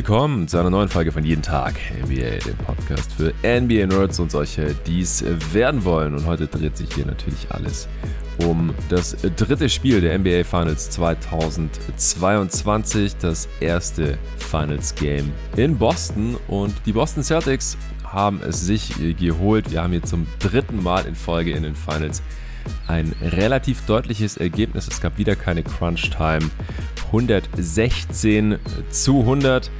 Willkommen zu einer neuen Folge von Jeden Tag NBA, dem Podcast für NBA Nerds und solche, die es werden wollen. Und heute dreht sich hier natürlich alles um das dritte Spiel der NBA Finals 2022, das erste Finals Game in Boston. Und die Boston Celtics haben es sich geholt. Wir haben hier zum dritten Mal in Folge in den Finals ein relativ deutliches Ergebnis. Es gab wieder keine Crunch Time. 116 zu 100.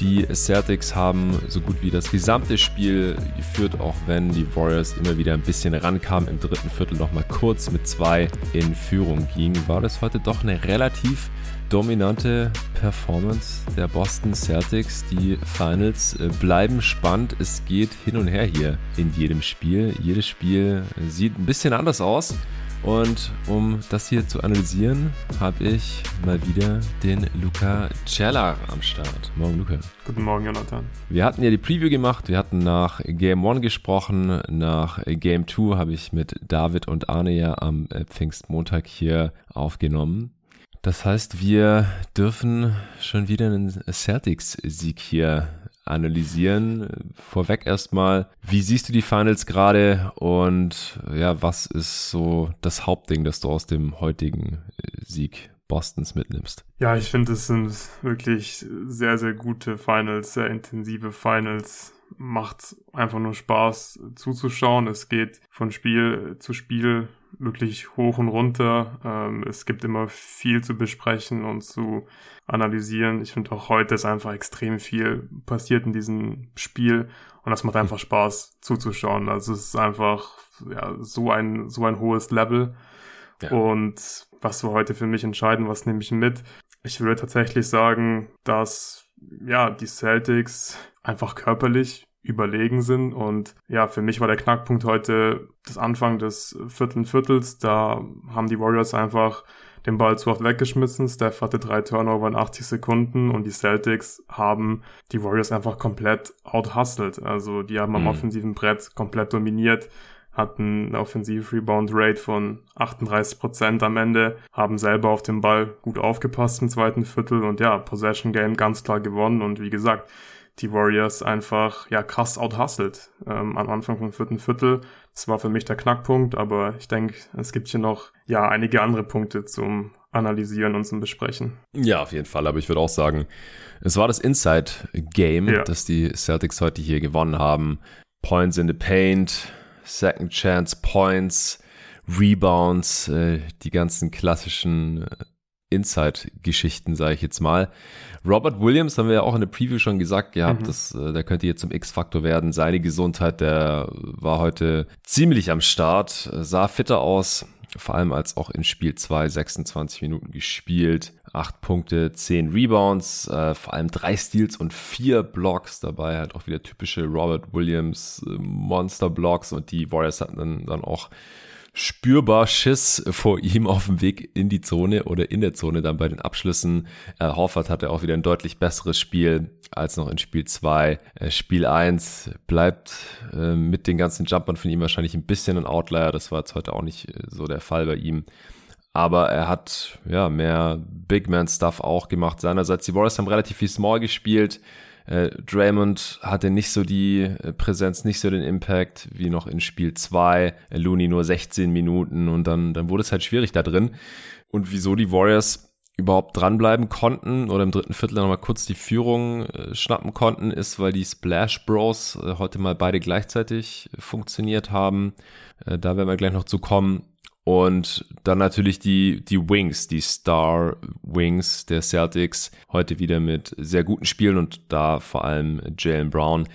Die Celtics haben so gut wie das gesamte Spiel geführt, auch wenn die Warriors immer wieder ein bisschen rankamen. Im dritten Viertel nochmal kurz mit zwei in Führung ging, war das heute doch eine relativ dominante Performance der Boston Celtics. Die Finals äh, bleiben spannend. Es geht hin und her hier in jedem Spiel. Jedes Spiel sieht ein bisschen anders aus. Und um das hier zu analysieren, habe ich mal wieder den Luca Cella am Start. Morgen, Luca. Guten Morgen, Jonathan. Wir hatten ja die Preview gemacht. Wir hatten nach Game 1 gesprochen. Nach Game 2 habe ich mit David und Arne ja am äh, Pfingstmontag hier aufgenommen. Das heißt, wir dürfen schon wieder einen Celtics-Sieg hier analysieren. Vorweg erstmal, wie siehst du die Finals gerade und ja, was ist so das Hauptding, das du aus dem heutigen äh, Sieg Bostons mitnimmst? Ja, ich finde, es sind wirklich sehr, sehr gute Finals, sehr intensive Finals. Macht einfach nur Spaß zuzuschauen. Es geht von Spiel zu Spiel wirklich hoch und runter. Ähm, es gibt immer viel zu besprechen und zu analysieren. Ich finde auch heute ist einfach extrem viel passiert in diesem Spiel und das macht einfach Spaß zuzuschauen. Also es ist einfach ja, so ein so ein hohes Level. Ja. Und was wir heute für mich entscheiden, was nehme ich mit? Ich würde tatsächlich sagen, dass ja die Celtics einfach körperlich überlegen sind. Und ja, für mich war der Knackpunkt heute das Anfang des vierten Viertels. Da haben die Warriors einfach den Ball zu oft weggeschmissen. Steph hatte drei Turnover in 80 Sekunden und die Celtics haben die Warriors einfach komplett outhustelt. Also die haben am mhm. offensiven Brett komplett dominiert, hatten eine Offensive Rebound Rate von 38 Prozent am Ende, haben selber auf den Ball gut aufgepasst im zweiten Viertel und ja, Possession Game ganz klar gewonnen und wie gesagt, die Warriors einfach ja krass outhustelt ähm, am Anfang vom vierten Viertel. Das war für mich der Knackpunkt, aber ich denke, es gibt hier noch ja einige andere Punkte zum Analysieren und zum Besprechen. Ja, auf jeden Fall. Aber ich würde auch sagen, es war das Inside Game, ja. das die Celtics heute hier gewonnen haben. Points in the Paint, Second Chance Points, Rebounds, äh, die ganzen klassischen äh, Inside-Geschichten, sage ich jetzt mal. Robert Williams haben wir ja auch in der Preview schon gesagt gehabt, mhm. dass äh, der könnte jetzt zum X-Faktor werden. Seine Gesundheit, der war heute ziemlich am Start, sah fitter aus, vor allem als auch in Spiel 2 26 Minuten gespielt. 8 Punkte, 10 Rebounds, äh, vor allem 3 Steals und 4 Blocks dabei. Halt auch wieder typische Robert Williams äh, Monster Blocks und die Warriors hatten dann, dann auch spürbar Schiss vor ihm auf dem Weg in die Zone oder in der Zone dann bei den Abschlüssen. Äh, Horford hatte auch wieder ein deutlich besseres Spiel als noch in Spiel 2. Äh, Spiel 1 bleibt äh, mit den ganzen Jumpern von ihm wahrscheinlich ein bisschen ein Outlier. Das war jetzt heute auch nicht äh, so der Fall bei ihm. Aber er hat ja mehr Big Man Stuff auch gemacht. Seinerseits die Warriors haben relativ viel Small gespielt. Äh, Draymond hatte nicht so die äh, Präsenz, nicht so den Impact wie noch in Spiel 2. Äh, Looney nur 16 Minuten und dann, dann wurde es halt schwierig da drin. Und wieso die Warriors überhaupt dranbleiben konnten oder im dritten Viertel nochmal kurz die Führung äh, schnappen konnten, ist, weil die Splash Bros äh, heute mal beide gleichzeitig funktioniert haben. Äh, da werden wir gleich noch zu kommen. Und dann natürlich die, die Wings, die Star Wings der Celtics. Heute wieder mit sehr guten Spielen und da vor allem Jalen Brown,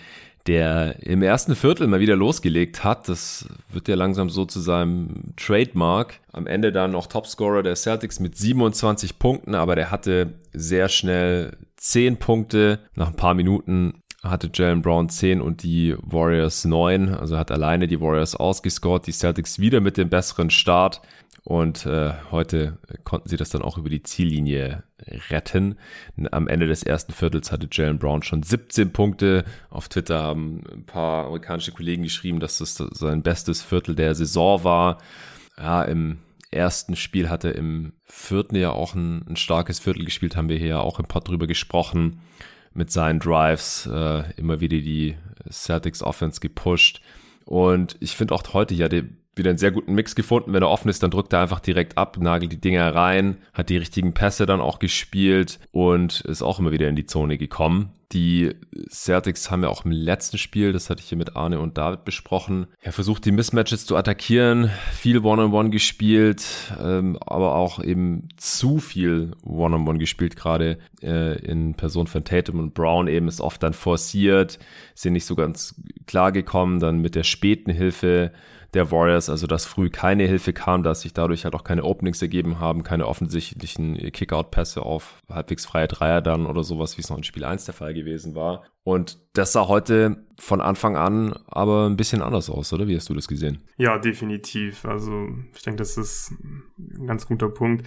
der im ersten Viertel mal wieder losgelegt hat. Das wird ja langsam so zu seinem Trademark. Am Ende dann auch Topscorer der Celtics mit 27 Punkten, aber der hatte sehr schnell 10 Punkte. Nach ein paar Minuten hatte Jalen Brown 10 und die Warriors 9. Also hat alleine die Warriors ausgescored. Die Celtics wieder mit dem besseren Start. Und äh, heute konnten sie das dann auch über die Ziellinie retten. Am Ende des ersten Viertels hatte Jalen Brown schon 17 Punkte. Auf Twitter haben ein paar amerikanische Kollegen geschrieben, dass das sein bestes Viertel der Saison war. Ja, im ersten Spiel hatte im vierten Jahr auch ein, ein starkes Viertel gespielt, haben wir hier auch im Pod drüber gesprochen. Mit seinen Drives äh, immer wieder die Celtics Offense gepusht. Und ich finde auch heute ja die, wieder einen sehr guten Mix gefunden. Wenn er offen ist, dann drückt er einfach direkt ab, nagelt die Dinger rein, hat die richtigen Pässe dann auch gespielt und ist auch immer wieder in die Zone gekommen. Die Celtics haben ja auch im letzten Spiel, das hatte ich hier mit Arne und David besprochen, ja, versucht die Mismatches zu attackieren, viel One-on-One -on -One gespielt, ähm, aber auch eben zu viel One-on-One -on -One gespielt, gerade äh, in Person von Tatum und Brown eben ist oft dann forciert, sind nicht so ganz klar gekommen, dann mit der späten Hilfe der Warriors, also dass früh keine Hilfe kam, dass sich dadurch halt auch keine Openings ergeben haben, keine offensichtlichen Kickout-Pässe auf halbwegs freie Dreier dann oder sowas, wie es noch in Spiel 1 der Fall gewesen war. Und das sah heute von Anfang an aber ein bisschen anders aus, oder? Wie hast du das gesehen? Ja, definitiv. Also ich denke, das ist ein ganz guter Punkt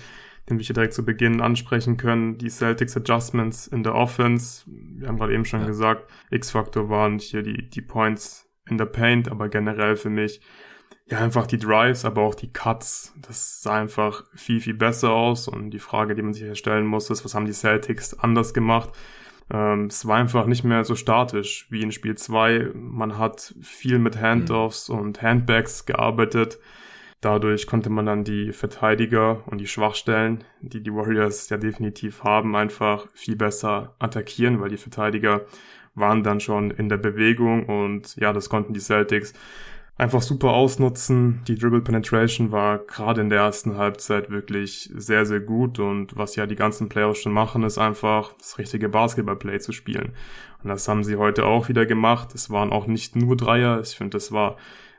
den wir hier direkt zu Beginn ansprechen können. Die Celtics Adjustments in der Offense. Wir haben gerade eben schon ja. gesagt, X-Faktor waren hier die, die Points in der Paint, aber generell für mich ja, einfach die Drives, aber auch die Cuts, das sah einfach viel, viel besser aus. Und die Frage, die man sich stellen muss, ist, was haben die Celtics anders gemacht? Ähm, es war einfach nicht mehr so statisch wie in Spiel 2. Man hat viel mit Handoffs mhm. und Handbags gearbeitet. Dadurch konnte man dann die Verteidiger und die Schwachstellen, die die Warriors ja definitiv haben, einfach viel besser attackieren, weil die Verteidiger waren dann schon in der Bewegung und ja, das konnten die Celtics einfach super ausnutzen. Die Dribble Penetration war gerade in der ersten Halbzeit wirklich sehr, sehr gut und was ja die ganzen Playoffs schon machen, ist einfach das richtige Basketballplay zu spielen. Und das haben sie heute auch wieder gemacht. Es waren auch nicht nur Dreier. Ich finde, das war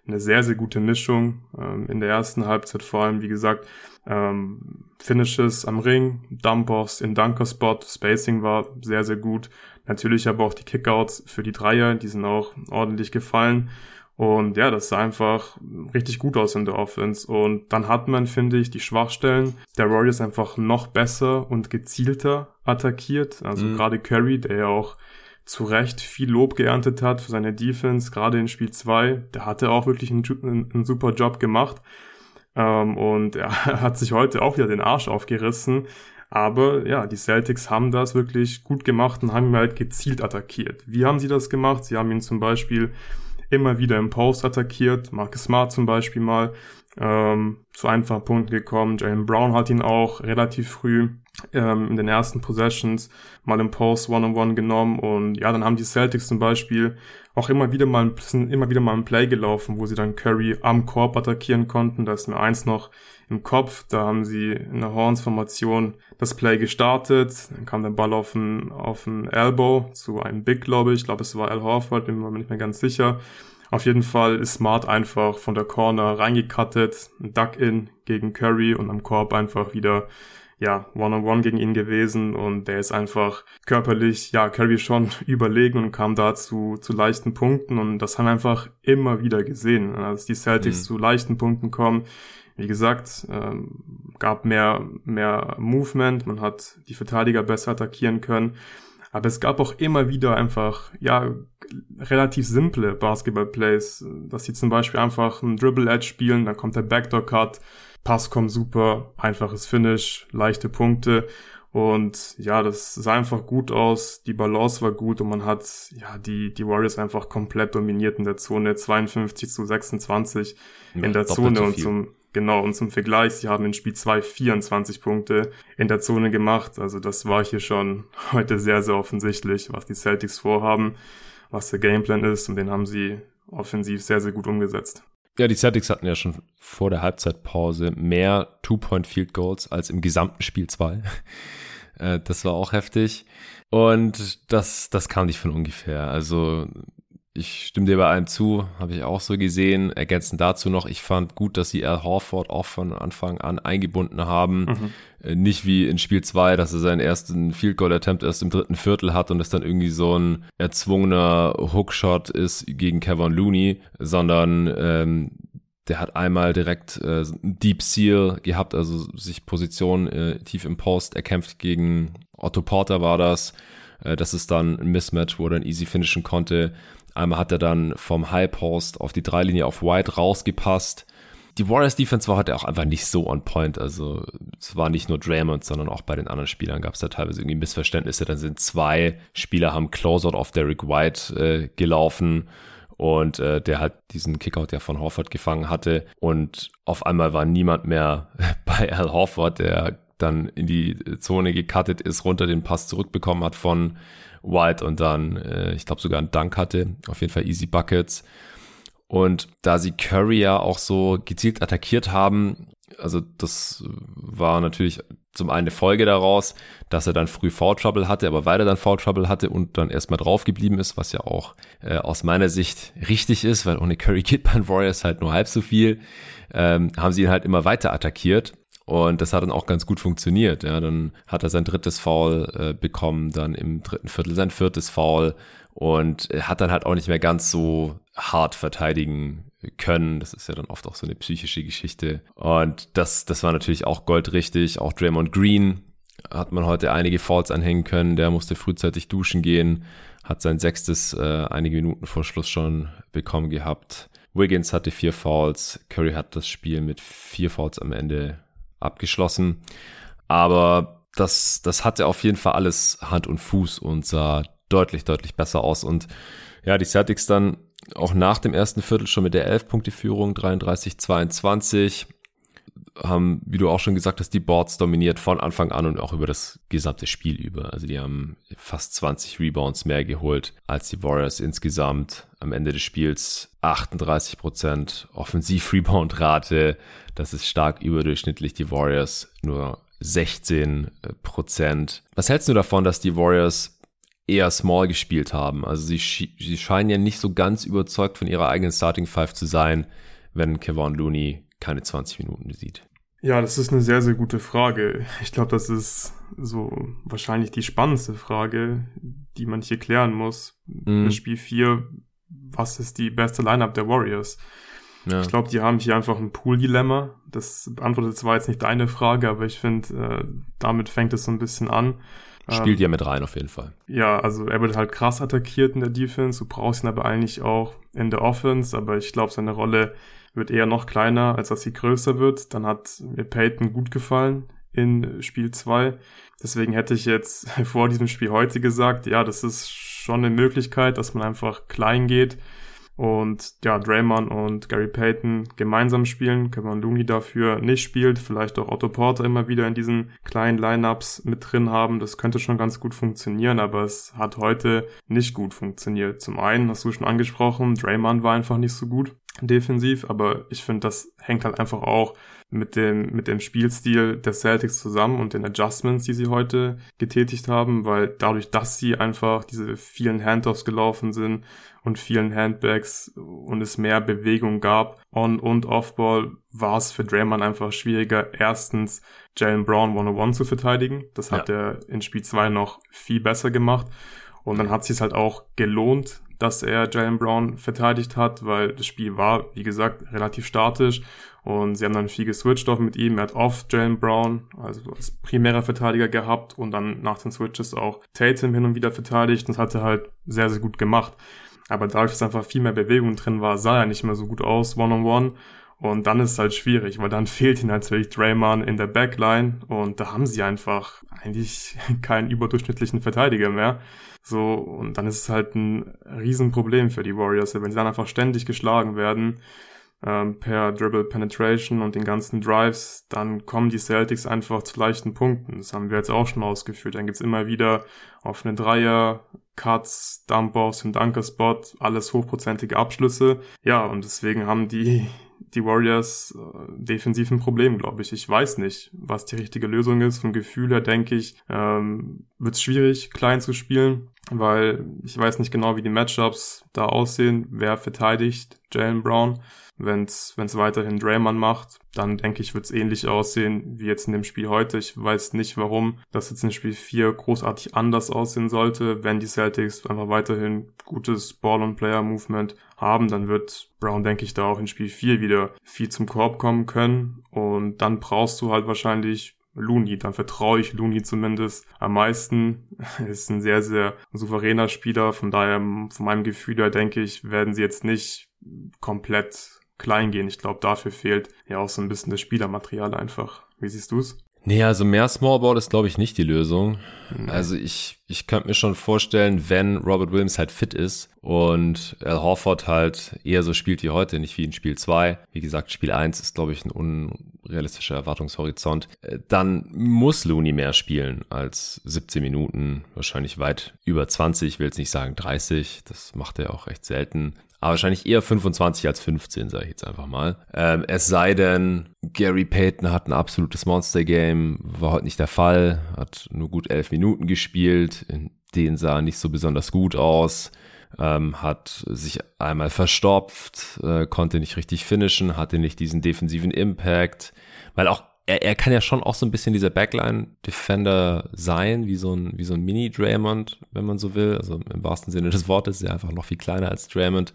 eine sehr, sehr gute Mischung. Ähm, in der ersten Halbzeit vor allem, wie gesagt, ähm, Finishes am Ring, Dump-Offs in Dunker-Spot, Spacing war sehr, sehr gut. Natürlich aber auch die Kickouts für die Dreier, die sind auch ordentlich gefallen. Und ja, das sah einfach richtig gut aus in der Offense. Und dann hat man, finde ich, die Schwachstellen der Warriors einfach noch besser und gezielter attackiert. Also mhm. gerade Curry, der ja auch zu Recht viel Lob geerntet hat für seine Defense, gerade in Spiel 2, der hatte auch wirklich einen, einen, super Job gemacht. Ähm, und er hat sich heute auch wieder den Arsch aufgerissen. Aber ja, die Celtics haben das wirklich gut gemacht und haben ihn halt gezielt attackiert. Wie haben sie das gemacht? Sie haben ihn zum Beispiel immer wieder im Post attackiert. Marcus Smart zum Beispiel mal ähm, zu einfachen Punkten gekommen. Jalen Brown hat ihn auch relativ früh ähm, in den ersten Possessions mal im Post One-on-One -on -one genommen und ja, dann haben die Celtics zum Beispiel auch immer wieder mal sind immer wieder mal ein Play gelaufen, wo sie dann Curry am Korb attackieren konnten. Da ist mir eins noch im Kopf. Da haben sie in der Horns-Formation das Play gestartet. Dann kam der Ball auf ein, auf ein Elbow zu einem Big, glaube ich. Ich glaube, es war Al Horford, bin mir nicht mehr ganz sicher. Auf jeden Fall ist Smart einfach von der Corner reingekattet, ein Duck-In gegen Curry und am Korb einfach wieder ja, One-on-One gegen ihn gewesen und der ist einfach körperlich, ja, Curry schon überlegen und kam da zu, leichten Punkten und das haben wir einfach immer wieder gesehen, als die Celtics mhm. zu leichten Punkten kommen. Wie gesagt, ähm, gab mehr, mehr Movement, man hat die Verteidiger besser attackieren können. Aber es gab auch immer wieder einfach, ja, relativ simple Basketball-Plays, dass sie zum Beispiel einfach einen Dribble-Edge spielen, dann kommt der Backdoor-Cut, Pass kommt super, einfaches Finish, leichte Punkte. Und ja, das sah einfach gut aus, die Balance war gut und man hat ja die, die Warriors einfach komplett dominiert in der Zone, 52 zu 26 ja, in der Zone und zum, genau, und zum Vergleich, sie haben in Spiel 2 24 Punkte in der Zone gemacht. Also das war hier schon heute sehr, sehr offensichtlich, was die Celtics vorhaben, was der Gameplan ist und den haben sie offensiv sehr, sehr gut umgesetzt. Ja, die Celtics hatten ja schon vor der Halbzeitpause mehr Two-Point-Field-Goals als im gesamten Spiel 2. Äh, das war auch heftig. Und das, das kam nicht von ungefähr. Also ich stimme dir bei allem zu, habe ich auch so gesehen. Ergänzend dazu noch, ich fand gut, dass sie Al Horford auch von Anfang an eingebunden haben. Mhm. Äh, nicht wie in Spiel 2, dass er seinen ersten Field Goal Attempt erst im dritten Viertel hat und es dann irgendwie so ein erzwungener Hookshot ist gegen Kevin Looney, sondern ähm, der hat einmal direkt äh, Deep Seal gehabt, also sich Position äh, tief im Post erkämpft gegen Otto Porter war das. Äh, das ist dann ein Mismatch, wo er dann easy finishen konnte. Einmal hat er dann vom High Post auf die Dreilinie auf White rausgepasst die Warriors Defense war heute auch einfach nicht so on point. Also es war nicht nur Draymond, sondern auch bei den anderen Spielern gab es da teilweise irgendwie Missverständnisse. Dann sind zwei Spieler haben Closeout auf Derek White äh, gelaufen und äh, der halt diesen Kickout ja von Horford gefangen hatte und auf einmal war niemand mehr bei Al Horford, der dann in die Zone gecuttet ist, runter den Pass zurückbekommen hat von White und dann, äh, ich glaube, sogar einen Dunk hatte. Auf jeden Fall Easy Buckets. Und da sie Curry ja auch so gezielt attackiert haben, also das war natürlich zum einen eine Folge daraus, dass er dann früh Foul Trouble hatte, aber weiter dann Foul Trouble hatte und dann erstmal drauf geblieben ist, was ja auch äh, aus meiner Sicht richtig ist, weil ohne Curry geht bei Warriors halt nur halb so viel, ähm, haben sie ihn halt immer weiter attackiert. Und das hat dann auch ganz gut funktioniert. Ja, dann hat er sein drittes Foul äh, bekommen, dann im dritten Viertel sein viertes Foul und hat dann halt auch nicht mehr ganz so hart verteidigen können. Das ist ja dann oft auch so eine psychische Geschichte. Und das, das war natürlich auch goldrichtig. Auch Draymond Green hat man heute einige Fouls anhängen können. Der musste frühzeitig duschen gehen, hat sein sechstes äh, einige Minuten vor Schluss schon bekommen gehabt. Wiggins hatte vier Fouls. Curry hat das Spiel mit vier Fouls am Ende abgeschlossen. Aber das, das hatte auf jeden Fall alles Hand und Fuß und sah deutlich, deutlich besser aus. Und ja, die Celtics dann auch nach dem ersten Viertel schon mit der 11-Punkte-Führung, 33-22, haben, wie du auch schon gesagt hast, die Boards dominiert von Anfang an und auch über das gesamte Spiel über. Also die haben fast 20 Rebounds mehr geholt als die Warriors insgesamt. Am Ende des Spiels 38 Prozent Offensiv-Rebound-Rate. Das ist stark überdurchschnittlich. Die Warriors nur 16 Prozent. Was hältst du davon, dass die Warriors eher small gespielt haben. Also sie, sie scheinen ja nicht so ganz überzeugt von ihrer eigenen Starting Five zu sein, wenn Kevin Looney keine 20 Minuten sieht. Ja, das ist eine sehr, sehr gute Frage. Ich glaube, das ist so wahrscheinlich die spannendste Frage, die man hier klären muss. Mhm. Spiel 4, was ist die beste Lineup der Warriors? Ja. Ich glaube, die haben hier einfach ein Pool-Dilemma. Das beantwortet zwar jetzt nicht deine Frage, aber ich finde, äh, damit fängt es so ein bisschen an. Spielt ähm, ja mit rein auf jeden Fall. Ja, also er wird halt krass attackiert in der Defense. Du brauchst ihn aber eigentlich auch in der Offense. Aber ich glaube, seine Rolle wird eher noch kleiner, als dass sie größer wird. Dann hat mir Peyton gut gefallen in Spiel 2. Deswegen hätte ich jetzt vor diesem Spiel heute gesagt, ja, das ist schon eine Möglichkeit, dass man einfach klein geht und ja, Draymond und Gary Payton gemeinsam spielen, Kevin Looney dafür nicht spielt, vielleicht auch Otto Porter immer wieder in diesen kleinen Lineups mit drin haben, das könnte schon ganz gut funktionieren, aber es hat heute nicht gut funktioniert. Zum einen hast du schon angesprochen, Draymond war einfach nicht so gut defensiv, aber ich finde, das hängt halt einfach auch mit dem, mit dem Spielstil der Celtics zusammen und den Adjustments, die sie heute getätigt haben, weil dadurch, dass sie einfach diese vielen Handoffs gelaufen sind und vielen Handbags und es mehr Bewegung gab on- und off-ball, war es für Draymond einfach schwieriger, erstens Jalen Brown 101 zu verteidigen. Das hat ja. er in Spiel 2 noch viel besser gemacht. Und dann hat es sich halt auch gelohnt, dass er Jalen Brown verteidigt hat, weil das Spiel war, wie gesagt, relativ statisch und sie haben dann viel geswitcht auch mit ihm. Er hat oft Jalen Brown, also als primärer Verteidiger gehabt und dann nach den Switches auch Tatum hin und wieder verteidigt. Das hat er halt sehr, sehr gut gemacht. Aber dadurch, dass einfach viel mehr Bewegung drin war, sah er nicht mehr so gut aus, one-on-one. -on -one. Und dann ist es halt schwierig, weil dann fehlt ihnen natürlich Draymond in der Backline und da haben sie einfach eigentlich keinen überdurchschnittlichen Verteidiger mehr. So, und dann ist es halt ein Riesenproblem für die Warriors, wenn sie dann einfach ständig geschlagen werden ähm, per Dribble Penetration und den ganzen Drives, dann kommen die Celtics einfach zu leichten Punkten. Das haben wir jetzt auch schon ausgeführt. Dann gibt's immer wieder offene Dreier, Cuts, Dump-Offs im Dunker-Spot, alles hochprozentige Abschlüsse. Ja, und deswegen haben die die Warriors äh, defensiv ein Problem, glaube ich. Ich weiß nicht, was die richtige Lösung ist. Vom Gefühl her denke ich, ähm, wird es schwierig, klein zu spielen, weil ich weiß nicht genau, wie die Matchups da aussehen. Wer verteidigt Jalen Brown? Wenn es weiterhin Draymond macht, dann denke ich, wird es ähnlich aussehen wie jetzt in dem Spiel heute. Ich weiß nicht, warum das jetzt in Spiel 4 großartig anders aussehen sollte. Wenn die Celtics einfach weiterhin gutes Ball- und Player-Movement haben, dann wird Brown, denke ich, da auch in Spiel 4 wieder viel zum Korb kommen können. Und dann brauchst du halt wahrscheinlich Looney. Dann vertraue ich Looney zumindest am meisten. ist ein sehr, sehr souveräner Spieler. Von daher, von meinem Gefühl her, denke ich, werden sie jetzt nicht komplett klein gehen. Ich glaube, dafür fehlt ja auch so ein bisschen das Spielermaterial einfach. Wie siehst du's? Nee, also mehr Smallboard ist, glaube ich, nicht die Lösung. Nee. Also ich, ich könnte mir schon vorstellen, wenn Robert Williams halt fit ist und Al Horford halt eher so spielt wie heute, nicht wie in Spiel 2. Wie gesagt, Spiel 1 ist, glaube ich, ein unrealistischer Erwartungshorizont. Äh, dann muss Looney mehr spielen als 17 Minuten, wahrscheinlich weit über 20, ich will jetzt nicht sagen 30, das macht er auch recht selten. Aber wahrscheinlich eher 25 als 15, sage ich jetzt einfach mal. Ähm, es sei denn, Gary Payton hat ein absolutes Monster-Game, war heute nicht der Fall, hat nur gut elf Minuten gespielt, in denen sah nicht so besonders gut aus. Ähm, hat sich einmal verstopft, äh, konnte nicht richtig finishen, hatte nicht diesen defensiven Impact, weil auch er, er kann ja schon auch so ein bisschen dieser Backline-Defender sein, wie so ein, so ein Mini-Draymond, wenn man so will. Also im wahrsten Sinne des Wortes, ist er einfach noch viel kleiner als Draymond,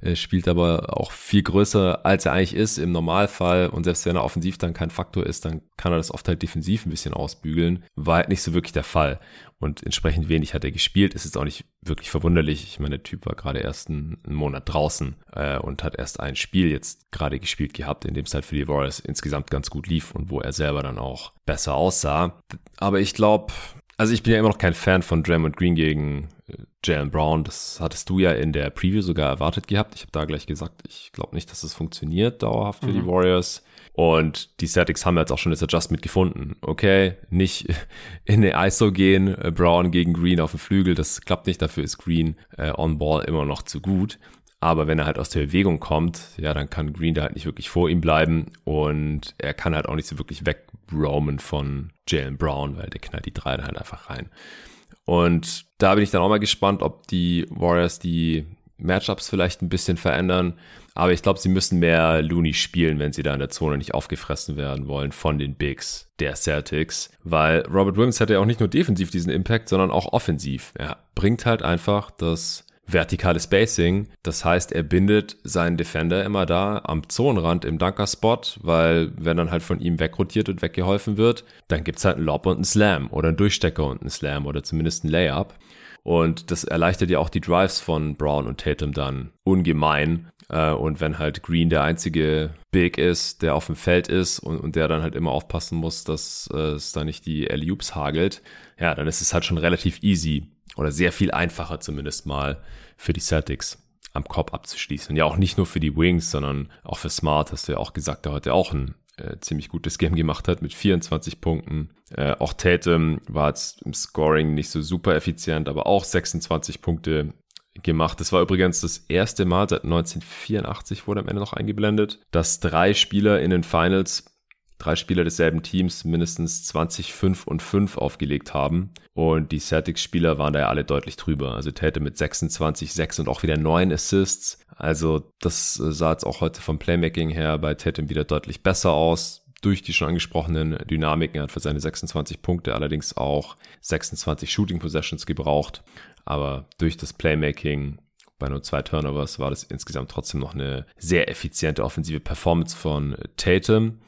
äh, spielt aber auch viel größer, als er eigentlich ist im Normalfall. Und selbst wenn er offensiv dann kein Faktor ist, dann kann er das oft halt defensiv ein bisschen ausbügeln. War halt nicht so wirklich der Fall. Und entsprechend wenig hat er gespielt. Es ist auch nicht wirklich verwunderlich. Ich meine, der Typ war gerade erst einen, einen Monat draußen äh, und hat erst ein Spiel jetzt gerade gespielt gehabt, in dem es halt für die Warriors insgesamt ganz gut lief und wo er selber dann auch besser aussah. Aber ich glaube, also ich bin ja immer noch kein Fan von Draymond Green gegen äh, Jalen Brown. Das hattest du ja in der Preview sogar erwartet gehabt. Ich habe da gleich gesagt, ich glaube nicht, dass es das funktioniert dauerhaft für mhm. die Warriors. Und die Celtics haben jetzt auch schon das Adjustment gefunden. Okay, nicht in eine ISO gehen, äh, Brown gegen Green auf dem Flügel, das klappt nicht, dafür ist Green äh, on Ball immer noch zu gut. Aber wenn er halt aus der Bewegung kommt, ja, dann kann Green da halt nicht wirklich vor ihm bleiben und er kann halt auch nicht so wirklich wegroamen von Jalen Brown, weil der knallt die drei dann halt einfach rein. Und da bin ich dann auch mal gespannt, ob die Warriors die Matchups vielleicht ein bisschen verändern. Aber ich glaube, sie müssen mehr Looney spielen, wenn sie da in der Zone nicht aufgefressen werden wollen von den Bigs der Celtics. Weil Robert Williams hat ja auch nicht nur defensiv diesen Impact, sondern auch offensiv. Er bringt halt einfach das vertikale Spacing. Das heißt, er bindet seinen Defender immer da am Zonenrand im Dunker-Spot, weil wenn dann halt von ihm wegrotiert und weggeholfen wird, dann gibt's halt einen Lob und einen Slam oder einen Durchstecker und einen Slam oder zumindest einen Layup. Und das erleichtert ja auch die Drives von Brown und Tatum dann ungemein. Äh, und wenn halt Green der einzige Big ist, der auf dem Feld ist und, und der dann halt immer aufpassen muss, dass äh, es da nicht die alley hagelt, ja, dann ist es halt schon relativ easy oder sehr viel einfacher zumindest mal für die Celtics am Korb abzuschließen. Ja, auch nicht nur für die Wings, sondern auch für Smart, hast du ja auch gesagt, der heute auch ein äh, ziemlich gutes Game gemacht hat mit 24 Punkten. Äh, auch Tatum war jetzt im Scoring nicht so super effizient, aber auch 26 Punkte gemacht. Das war übrigens das erste Mal seit 1984 wurde am Ende noch eingeblendet, dass drei Spieler in den Finals drei Spieler desselben Teams mindestens 20, 5 und 5 aufgelegt haben. Und die Celtics-Spieler waren da ja alle deutlich drüber. Also Tate mit 26, 6 und auch wieder 9 Assists. Also das sah jetzt auch heute vom Playmaking her bei Tatum wieder deutlich besser aus durch die schon angesprochenen Dynamiken. Hat für seine 26 Punkte allerdings auch 26 Shooting Possessions gebraucht. Aber durch das Playmaking bei nur zwei Turnovers war das insgesamt trotzdem noch eine sehr effiziente offensive Performance von Tatum.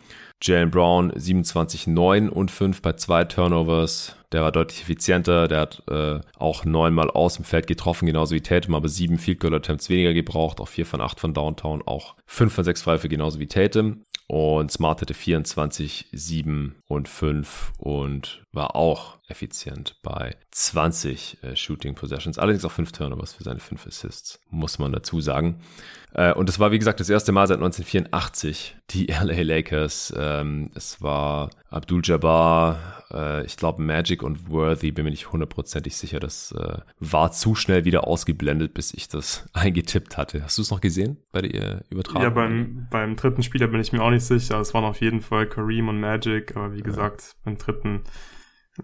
Jalen Brown 27, 9 und 5 bei zwei Turnovers. Der war deutlich effizienter. Der hat äh, auch neunmal aus dem Feld getroffen, genauso wie Tatum, aber sieben Field Goal Attempts weniger gebraucht. Auch vier von acht von Downtown, auch fünf von sechs Pfeife, genauso wie Tatum. Und Smart hatte 24, 7 und 5 und war auch effizient bei 20 äh, Shooting Possessions. Allerdings auch 5 Turnovers für seine 5 Assists, muss man dazu sagen. Äh, und es war, wie gesagt, das erste Mal seit 1984 die LA Lakers. Ähm, es war Abdul Jabbar, äh, ich glaube Magic und Worthy, bin mir nicht hundertprozentig sicher. Das äh, war zu schnell wieder ausgeblendet, bis ich das eingetippt hatte. Hast du es noch gesehen bei der äh, Übertragung? Ja, beim, beim dritten Spieler bin ich mir auch nicht sicher. Es waren auf jeden Fall Kareem und Magic, aber wie gesagt, beim dritten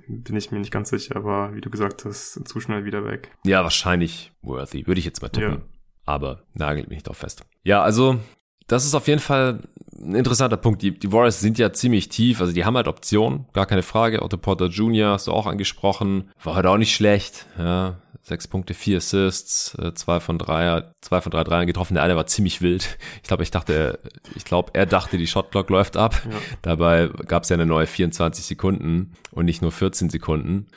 bin ich mir nicht ganz sicher, aber wie du gesagt hast, zu schnell wieder weg. Ja, wahrscheinlich Worthy, würde ich jetzt mal tippen. Ja. Aber nagelt mich nicht drauf fest. Ja, also das ist auf jeden Fall ein interessanter Punkt. Die, die Warriors sind ja ziemlich tief, also die haben halt Optionen, gar keine Frage. Otto Porter Jr. hast du auch angesprochen, war halt auch nicht schlecht. Ja, sechs Punkte, vier Assists, äh, zwei von drei, zwei von drei Dreiern getroffen. Der eine war ziemlich wild. Ich glaube, ich dachte, ich glaube, er dachte, die Shotclock läuft ab. Ja. Dabei gab es ja eine neue 24 Sekunden und nicht nur 14 Sekunden.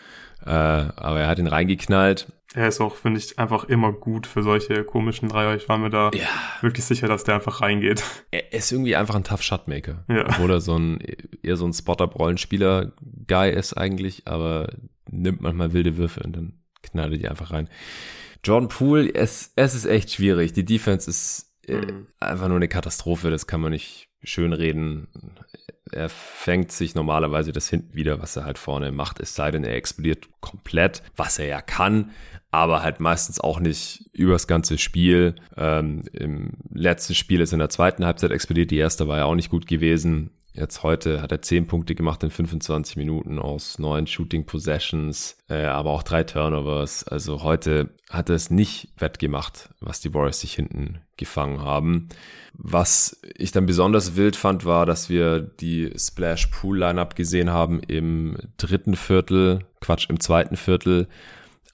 Äh, aber er hat ihn reingeknallt. Er ist auch, finde ich, einfach immer gut für solche komischen Dreier. Ich war mir da ja. wirklich sicher, dass der einfach reingeht. Er ist irgendwie einfach ein tough Shotmaker. Ja. Obwohl er so ein, eher so ein Spot-Up-Rollenspieler-Guy ist eigentlich, aber nimmt manchmal wilde Würfe und dann knallt er die einfach rein. Jordan Poole, es, es ist echt schwierig. Die Defense ist äh, mhm. einfach nur eine Katastrophe. Das kann man nicht schönreden. Er fängt sich normalerweise das hinten wieder, was er halt vorne macht, es sei denn, er explodiert komplett, was er ja kann, aber halt meistens auch nicht übers ganze Spiel. Ähm, Im letzten Spiel ist in der zweiten Halbzeit explodiert, die erste war ja auch nicht gut gewesen. Jetzt heute hat er 10 Punkte gemacht in 25 Minuten aus neun Shooting Possessions, äh, aber auch drei Turnovers. Also heute hat er es nicht wettgemacht, was die Warriors sich hinten gefangen haben. Was ich dann besonders wild fand, war, dass wir die Splash Pool Lineup gesehen haben im dritten Viertel, Quatsch, im zweiten Viertel,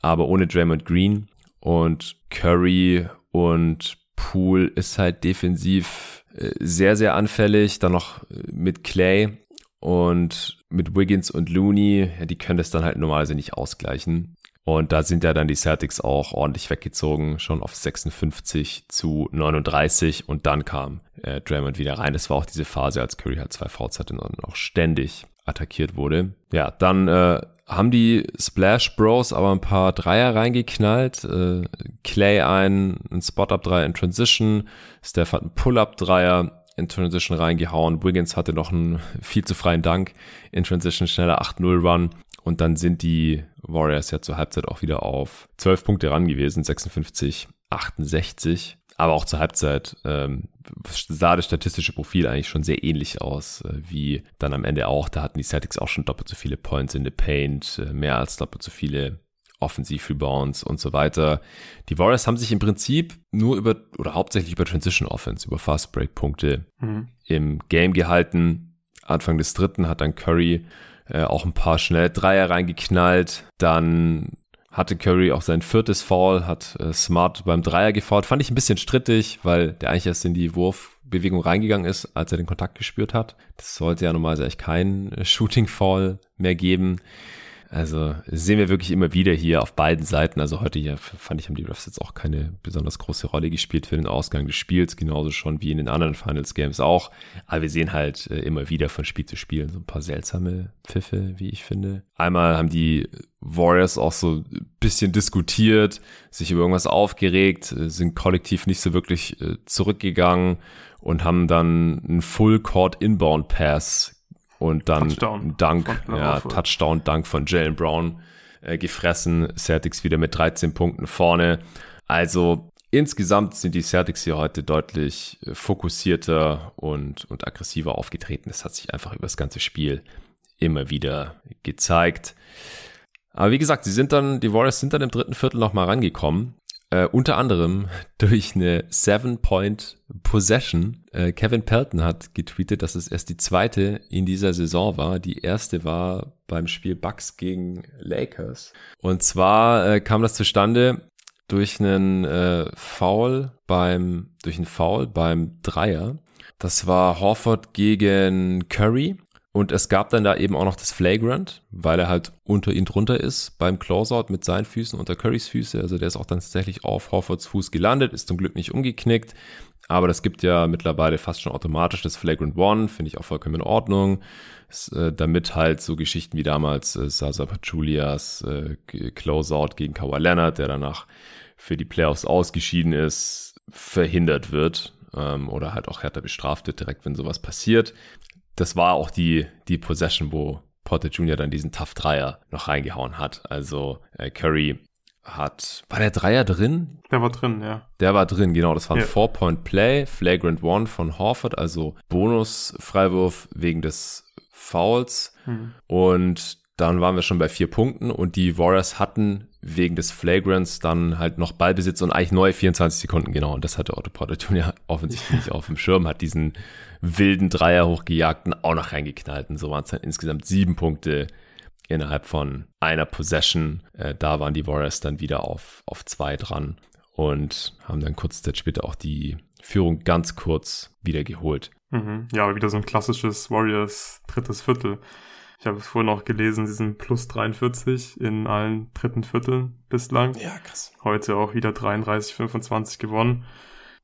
aber ohne Draymond Green und Curry und Pool ist halt defensiv sehr, sehr anfällig. Dann noch mit Clay und mit Wiggins und Looney. Ja, die können das dann halt normalerweise nicht ausgleichen. Und da sind ja dann die Celtics auch ordentlich weggezogen, schon auf 56 zu 39. Und dann kam äh, Draymond wieder rein. Das war auch diese Phase, als Curry halt zwei Fouls hatte und auch ständig attackiert wurde. Ja, dann äh, haben die Splash Bros aber ein paar Dreier reingeknallt. Äh, Clay ein, ein Spot-Up-Dreier in Transition. Steph hat einen Pull-Up-Dreier in Transition reingehauen. Wiggins hatte noch einen viel zu freien Dank in Transition, schneller 8-0-Run. Und dann sind die Warriors ja zur Halbzeit auch wieder auf 12 Punkte ran gewesen, 56, 68. Aber auch zur Halbzeit ähm, sah das statistische Profil eigentlich schon sehr ähnlich aus, äh, wie dann am Ende auch. Da hatten die Celtics auch schon doppelt so viele Points in the Paint, äh, mehr als doppelt so viele Offensiv-Rebounds und so weiter. Die Warriors haben sich im Prinzip nur über, oder hauptsächlich über Transition Offense, über Fast Break Punkte mhm. im Game gehalten. Anfang des dritten hat dann Curry äh, auch ein paar schnelle Dreier reingeknallt. Dann hatte Curry auch sein viertes Foul, hat äh, Smart beim Dreier gefault. Fand ich ein bisschen strittig, weil der eigentlich erst in die Wurfbewegung reingegangen ist, als er den Kontakt gespürt hat. Das sollte ja normalerweise eigentlich kein äh, Shooting Foul mehr geben. Also sehen wir wirklich immer wieder hier auf beiden Seiten. Also heute hier fand ich, haben die Refs jetzt auch keine besonders große Rolle gespielt für den Ausgang des Spiels, genauso schon wie in den anderen Finals Games auch. Aber wir sehen halt äh, immer wieder von Spiel zu Spiel so ein paar seltsame Pfiffe, wie ich finde. Einmal haben die Warriors auch so ein bisschen diskutiert, sich über irgendwas aufgeregt, äh, sind kollektiv nicht so wirklich äh, zurückgegangen und haben dann einen Full Court Inbound Pass und dann Touchdown. Dank, ja, Touchdown, Dank von Jalen Brown äh, gefressen. Celtics wieder mit 13 Punkten vorne. Also insgesamt sind die Celtics hier heute deutlich äh, fokussierter und, und aggressiver aufgetreten. Das hat sich einfach über das ganze Spiel immer wieder gezeigt. Aber wie gesagt, sie sind dann, die Warriors sind dann im dritten Viertel nochmal rangekommen. Äh, unter anderem durch eine Seven-Point-Possession. Äh, Kevin Pelton hat getweetet, dass es erst die zweite in dieser Saison war. Die erste war beim Spiel Bucks gegen Lakers. Und zwar äh, kam das zustande durch einen äh, Foul beim, durch einen Foul beim Dreier. Das war Horford gegen Curry. Und es gab dann da eben auch noch das Flagrant, weil er halt unter ihn drunter ist beim Closeout mit seinen Füßen unter Currys Füße. Also der ist auch dann tatsächlich auf Horfords Fuß gelandet, ist zum Glück nicht umgeknickt. Aber das gibt ja mittlerweile fast schon automatisch das Flagrant One, finde ich auch vollkommen in Ordnung. S äh, damit halt so Geschichten wie damals äh, Sasa Pachulias äh, Closeout gegen Kawhi Leonard, der danach für die Playoffs ausgeschieden ist, verhindert wird ähm, oder halt auch härter bestraft wird, direkt wenn sowas passiert das war auch die, die Possession, wo Porter Jr. dann diesen Tough Dreier noch reingehauen hat. Also äh, Curry hat, war der Dreier drin? Der war drin, ja. Der war drin, genau. Das war ein ja. Four-Point-Play, Flagrant One von Horford, also Bonus-Freiwurf wegen des Fouls. Hm. Und dann waren wir schon bei vier Punkten und die Warriors hatten wegen des Flagrants dann halt noch Ballbesitz und eigentlich neue 24 Sekunden, genau. Und das hatte Otto Porter Jr. offensichtlich nicht auf dem Schirm, hat diesen wilden Dreier hochgejagten auch noch reingeknallt. Und so waren es dann insgesamt sieben Punkte innerhalb von einer Possession. Äh, da waren die Warriors dann wieder auf, auf zwei dran und haben dann kurz Zeit später auch die Führung ganz kurz wieder geholt. Mhm. Ja, wieder so ein klassisches Warriors drittes Viertel. Ich habe es vorhin noch gelesen, sie sind plus 43 in allen dritten Vierteln bislang. Ja, krass. Heute auch wieder 33, 25 gewonnen.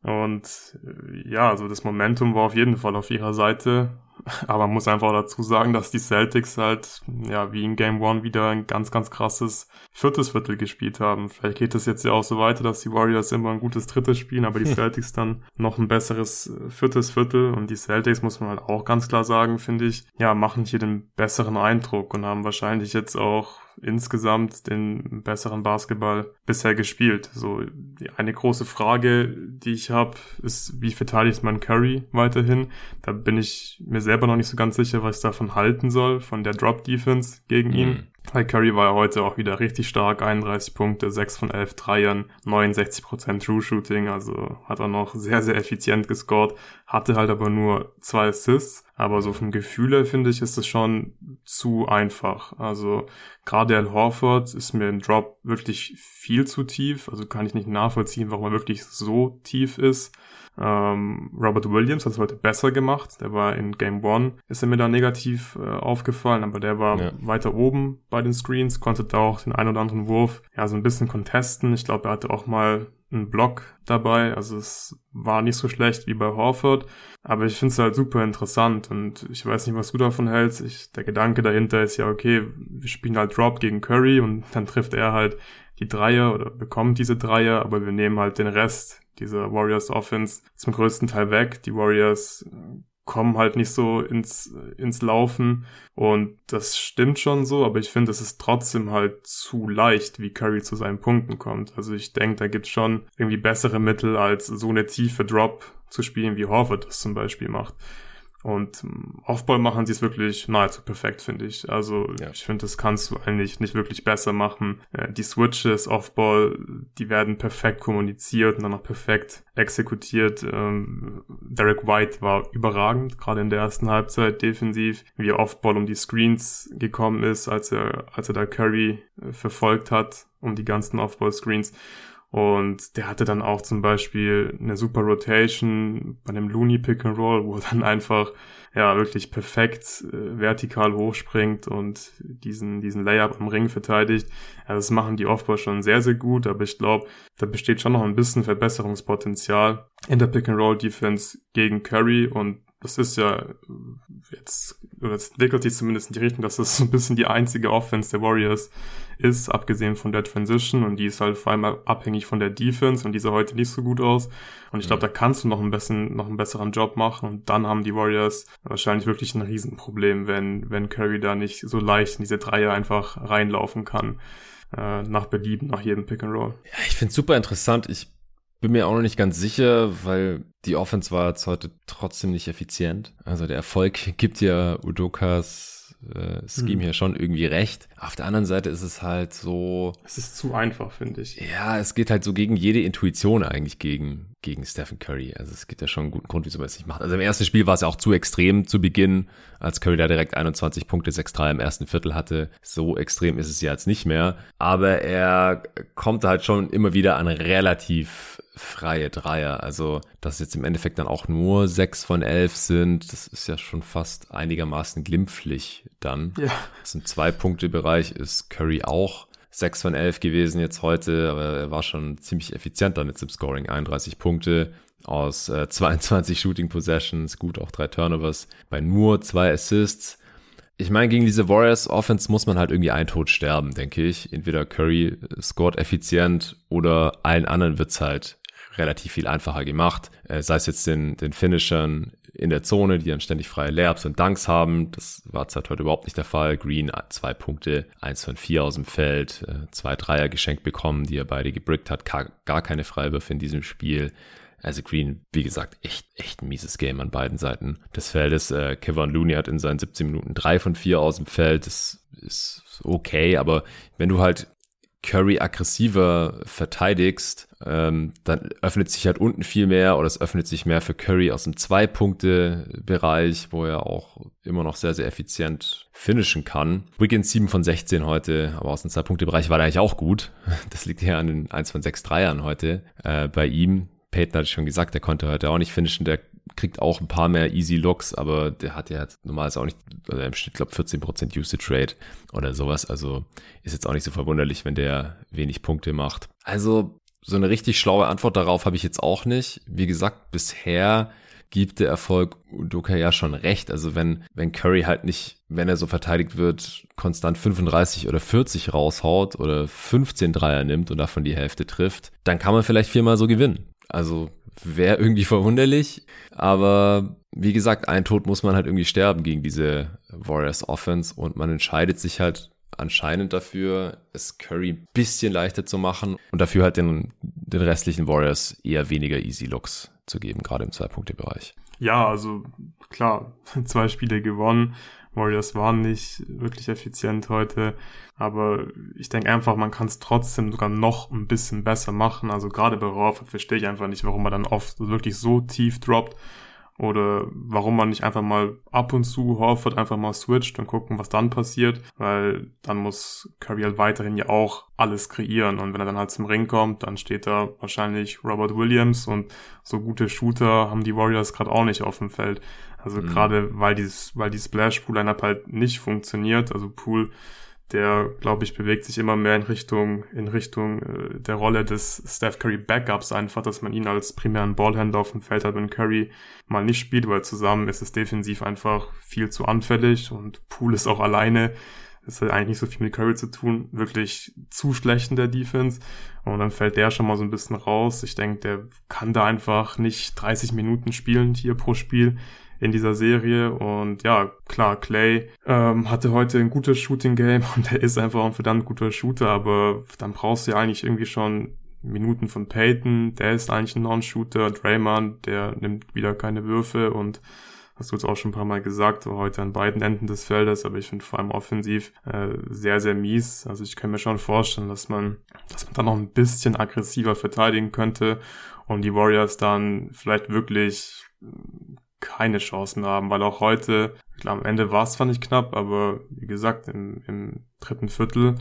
Und äh, ja, also das Momentum war auf jeden Fall auf ihrer Seite. Aber man muss einfach dazu sagen, dass die Celtics halt, ja, wie in Game One wieder ein ganz, ganz krasses viertes Viertel gespielt haben. Vielleicht geht es jetzt ja auch so weiter, dass die Warriors immer ein gutes drittes spielen, aber die Celtics dann noch ein besseres äh, viertes Viertel. Und die Celtics, muss man halt auch ganz klar sagen, finde ich, ja, machen hier den besseren Eindruck und haben wahrscheinlich jetzt auch insgesamt den besseren Basketball bisher gespielt. So eine große Frage, die ich habe, ist, wie verteidigt man Curry weiterhin? Da bin ich mir selber noch nicht so ganz sicher, was ich davon halten soll, von der Drop Defense gegen ihn. Mhm. Weil Curry war ja heute auch wieder richtig stark, 31 Punkte, 6 von 11 Dreiern, 69% True Shooting, also hat er noch sehr, sehr effizient gescored, hatte halt aber nur zwei Assists, aber so vom Gefühle finde ich, ist es schon zu einfach. Also gerade Al Horford ist mir ein Drop wirklich viel zu tief, also kann ich nicht nachvollziehen, warum er wirklich so tief ist. Ähm, Robert Williams hat es heute besser gemacht. Der war in Game One, ist er mir da negativ äh, aufgefallen, aber der war ja. weiter oben bei den Screens, konnte da auch den ein oder anderen Wurf ja so ein bisschen contesten. Ich glaube, er hatte auch mal einen Block dabei. Also es war nicht so schlecht wie bei Horford. Aber ich finde es halt super interessant und ich weiß nicht, was du davon hältst. Ich, der Gedanke dahinter ist ja, okay, wir spielen halt Drop gegen Curry und dann trifft er halt die Dreier oder bekommt diese Dreier, aber wir nehmen halt den Rest dieser Warriors Offense zum größten Teil weg. Die Warriors kommen halt nicht so ins, ins Laufen. Und das stimmt schon so, aber ich finde, es ist trotzdem halt zu leicht, wie Curry zu seinen Punkten kommt. Also ich denke, da gibt's schon irgendwie bessere Mittel, als so eine tiefe Drop zu spielen, wie Horford das zum Beispiel macht. Und ähm, Offball machen sie es wirklich nahezu perfekt, finde ich. Also ja. ich finde, das kannst du eigentlich nicht wirklich besser machen. Äh, die Switches, Offball, die werden perfekt kommuniziert und dann auch perfekt exekutiert. Ähm, Derek White war überragend, gerade in der ersten Halbzeit defensiv, wie er Offball um die Screens gekommen ist, als er, als er da Curry äh, verfolgt hat, um die ganzen Offball-Screens. Und der hatte dann auch zum Beispiel eine super Rotation bei einem Looney Pick and Roll, wo er dann einfach ja wirklich perfekt äh, vertikal hochspringt und diesen diesen Layup am Ring verteidigt. Also das machen die Offball schon sehr sehr gut, aber ich glaube, da besteht schon noch ein bisschen Verbesserungspotenzial in der Pick and Roll Defense gegen Curry und das ist ja jetzt, oder jetzt entwickelt sich zumindest in die Richtung, dass das so ein bisschen die einzige Offense der Warriors ist, abgesehen von der Transition und die ist halt vor allem abhängig von der Defense und die sah heute nicht so gut aus. Und ich glaube, da kannst du noch ein bisschen, noch einen besseren Job machen und dann haben die Warriors wahrscheinlich wirklich ein Riesenproblem, wenn, wenn Curry da nicht so leicht in diese Dreier einfach reinlaufen kann äh, nach Belieben, nach jedem Pick and Roll. Ja, ich finde super interessant. Ich bin mir auch noch nicht ganz sicher, weil die Offense war jetzt heute trotzdem nicht effizient. Also der Erfolg gibt ja Udokas äh, Scheme hm. hier schon irgendwie recht. Auf der anderen Seite ist es halt so. Es ist zu einfach, finde ich. Ja, es geht halt so gegen jede Intuition eigentlich gegen, gegen Stephen Curry. Also es gibt ja schon einen guten Grund, wieso er es nicht macht. Also im ersten Spiel war es ja auch zu extrem zu Beginn, als Curry da direkt 21 Punkte, 6-3 im ersten Viertel hatte. So extrem ist es ja jetzt nicht mehr. Aber er kommt halt schon immer wieder an relativ freie Dreier. Also, dass jetzt im Endeffekt dann auch nur sechs von elf sind, das ist ja schon fast einigermaßen glimpflich dann. Ja. Das im Zwei-Punkte-Bereich ist Curry auch sechs von elf gewesen jetzt heute, aber er war schon ziemlich effizient jetzt im Scoring. 31 Punkte aus äh, 22 Shooting Possessions, gut auch drei Turnovers bei nur zwei Assists. Ich meine, gegen diese Warriors Offense muss man halt irgendwie ein Tod sterben, denke ich. Entweder Curry scored effizient oder allen anderen wird's halt relativ viel einfacher gemacht. Äh, sei es jetzt den, den Finishern in der Zone, die dann ständig freie Layups und Dunks haben. Das war halt heute überhaupt nicht der Fall. Green zwei Punkte, eins von vier aus dem Feld, äh, zwei Dreier geschenkt bekommen, die er beide gebrickt hat. Gar keine Freiwürfe in diesem Spiel. Also Green, wie gesagt, echt, echt ein mieses Game an beiden Seiten des Feldes. Äh, Kevin Looney hat in seinen 17 Minuten drei von vier aus dem Feld. Das ist okay, aber wenn du halt Curry aggressiver verteidigst, ähm, dann öffnet sich halt unten viel mehr oder es öffnet sich mehr für Curry aus dem Zwei-Punkte-Bereich, wo er auch immer noch sehr, sehr effizient finishen kann. Wiggins 7 von 16 heute, aber aus dem Zwei-Punkte-Bereich war er eigentlich auch gut. Das liegt ja an den 1 von 6 Dreiern heute äh, bei ihm. Peyton hatte ich schon gesagt, der konnte heute auch nicht finishen. Der kriegt auch ein paar mehr Easy Looks, aber der hat ja normalerweise auch nicht, also im Schnitt, glaube 14% Usage Rate oder sowas. Also ist jetzt auch nicht so verwunderlich, wenn der wenig Punkte macht. Also so eine richtig schlaue Antwort darauf habe ich jetzt auch nicht. Wie gesagt, bisher gibt der Erfolg Udoka ja schon recht. Also wenn, wenn Curry halt nicht, wenn er so verteidigt wird, konstant 35 oder 40 raushaut oder 15 Dreier nimmt und davon die Hälfte trifft, dann kann man vielleicht viermal so gewinnen. Also wäre irgendwie verwunderlich, aber wie gesagt, ein Tod muss man halt irgendwie sterben gegen diese Warriors Offense und man entscheidet sich halt anscheinend dafür, es Curry ein bisschen leichter zu machen und dafür halt den, den restlichen Warriors eher weniger Easy Looks zu geben, gerade im Zwei-Punkte-Bereich. Ja, also klar, zwei Spiele gewonnen. Warriors waren nicht wirklich effizient heute, aber ich denke einfach, man kann es trotzdem sogar noch ein bisschen besser machen. Also gerade bei Horford verstehe ich einfach nicht, warum man dann oft wirklich so tief droppt oder warum man nicht einfach mal ab und zu Horford einfach mal switcht und gucken, was dann passiert, weil dann muss Curry halt weiterhin ja auch alles kreieren und wenn er dann halt zum Ring kommt, dann steht da wahrscheinlich Robert Williams und so gute Shooter haben die Warriors gerade auch nicht auf dem Feld. Also mhm. gerade weil dieses, weil die Splash Pool Lineup halt nicht funktioniert, also Pool der, glaube ich, bewegt sich immer mehr in Richtung, in Richtung äh, der Rolle des Steph Curry Backups einfach, dass man ihn als primären Ballhändler auf dem Feld hat, wenn Curry mal nicht spielt, weil zusammen ist es defensiv einfach viel zu anfällig und Poole ist auch alleine. Das hat eigentlich nicht so viel mit Curry zu tun, wirklich zu schlecht in der Defense. Und dann fällt der schon mal so ein bisschen raus. Ich denke, der kann da einfach nicht 30 Minuten spielen hier pro Spiel in dieser Serie. Und ja, klar, Clay ähm, hatte heute ein gutes Shooting-Game und er ist einfach ein verdammt guter Shooter, aber dann brauchst du ja eigentlich irgendwie schon Minuten von Peyton, der ist eigentlich ein Non-Shooter, Draymond, der nimmt wieder keine Würfe und hast du jetzt auch schon ein paar Mal gesagt, heute an beiden Enden des Feldes, aber ich finde vor allem offensiv äh, sehr, sehr mies. Also ich kann mir schon vorstellen, dass man, dass man da noch ein bisschen aggressiver verteidigen könnte und die Warriors dann vielleicht wirklich keine Chancen haben, weil auch heute, klar, am Ende war es zwar nicht knapp, aber wie gesagt, im, im dritten Viertel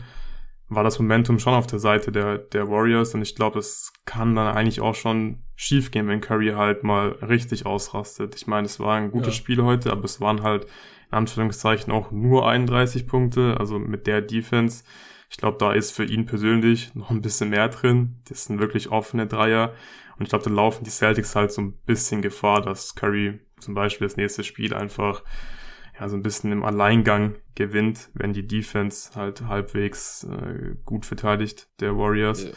war das Momentum schon auf der Seite der, der Warriors und ich glaube, es kann dann eigentlich auch schon schief gehen, wenn Curry halt mal richtig ausrastet. Ich meine, es war ein gutes ja. Spiel heute, aber es waren halt in Anführungszeichen auch nur 31 Punkte, also mit der Defense. Ich glaube, da ist für ihn persönlich noch ein bisschen mehr drin. Das sind wirklich offene Dreier. Und ich glaube, da laufen die Celtics halt so ein bisschen Gefahr, dass Curry zum Beispiel das nächste Spiel einfach ja, so ein bisschen im Alleingang gewinnt, wenn die Defense halt halbwegs äh, gut verteidigt, der Warriors. Ja.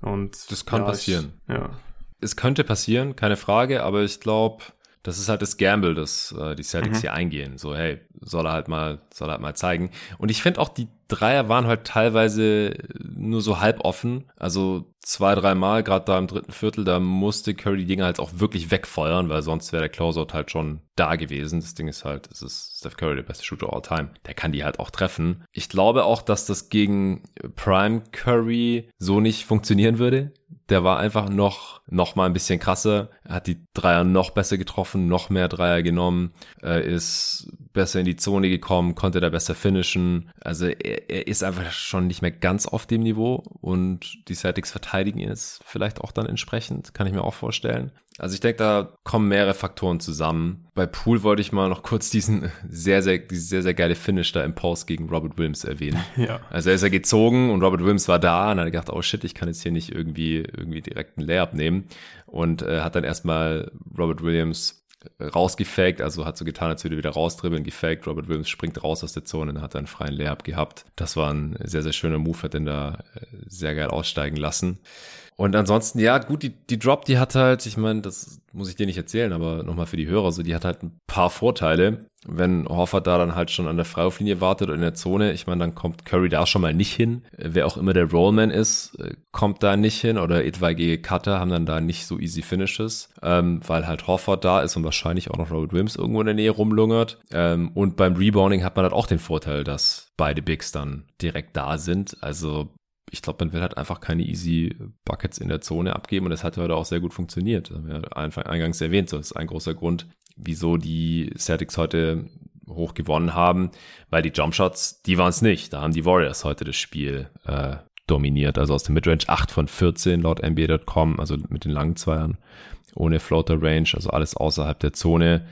Und das kann ja, passieren. Ich, ja. Es könnte passieren, keine Frage, aber ich glaube, das ist halt das Gamble, das äh, die Celtics mhm. hier eingehen. So, hey, soll er halt mal, soll er halt mal zeigen. Und ich finde auch, die Dreier waren halt teilweise nur so halb offen. Also zwei, dreimal, gerade da im dritten Viertel, da musste Curry die Dinger halt auch wirklich wegfeuern, weil sonst wäre der Closeout halt schon da gewesen. Das Ding ist halt, es ist Steph Curry, der beste Shooter all time. Der kann die halt auch treffen. Ich glaube auch, dass das gegen Prime Curry so nicht funktionieren würde. Der war einfach noch, noch mal ein bisschen krasser. Er hat die Dreier noch besser getroffen, noch mehr Dreier genommen, er ist besser in die Zone gekommen, konnte da besser finishen. Also er, er ist einfach schon nicht mehr ganz auf dem Niveau und die Celtics verteidigen ihn jetzt vielleicht auch dann entsprechend, kann ich mir auch vorstellen. Also ich denke, da kommen mehrere Faktoren zusammen. Bei Pool wollte ich mal noch kurz diesen sehr, sehr, sehr, sehr geile Finish da im Post gegen Robert Williams erwähnen. Ja. Also er ist ja gezogen und Robert Williams war da und hat gedacht, oh shit, ich kann jetzt hier nicht irgendwie, irgendwie direkt einen Layup nehmen. Und äh, hat dann erstmal Robert Williams rausgefaked, also hat so getan, als würde er wieder rausdribbeln, gefaked. Robert Williams springt raus aus der Zone und hat einen freien Layup gehabt. Das war ein sehr, sehr schöner Move, hat den da äh, sehr geil aussteigen lassen. Und ansonsten, ja, gut, die, die Drop, die hat halt, ich meine, das muss ich dir nicht erzählen, aber nochmal für die Hörer, so, die hat halt ein paar Vorteile. Wenn Horford da dann halt schon an der Freiwurflinie wartet und in der Zone, ich meine, dann kommt Curry da schon mal nicht hin. Wer auch immer der Rollman ist, äh, kommt da nicht hin oder etwaige Cutter haben dann da nicht so easy Finishes, ähm, weil halt Horford da ist und wahrscheinlich auch noch Robert Williams irgendwo in der Nähe rumlungert. Ähm, und beim Rebounding hat man halt auch den Vorteil, dass beide Bigs dann direkt da sind. Also ich glaube, man will halt einfach keine easy Buckets in der Zone abgeben und das hat heute auch sehr gut funktioniert. Das haben wir einfach eingangs erwähnt. Das ist ein großer Grund, wieso die Celtics heute hoch gewonnen haben, weil die Jumpshots, die waren es nicht. Da haben die Warriors heute das Spiel äh, dominiert. Also aus dem Midrange 8 von 14 laut NBA.com, also mit den langen Zweiern ohne Floater Range, also alles außerhalb der Zone,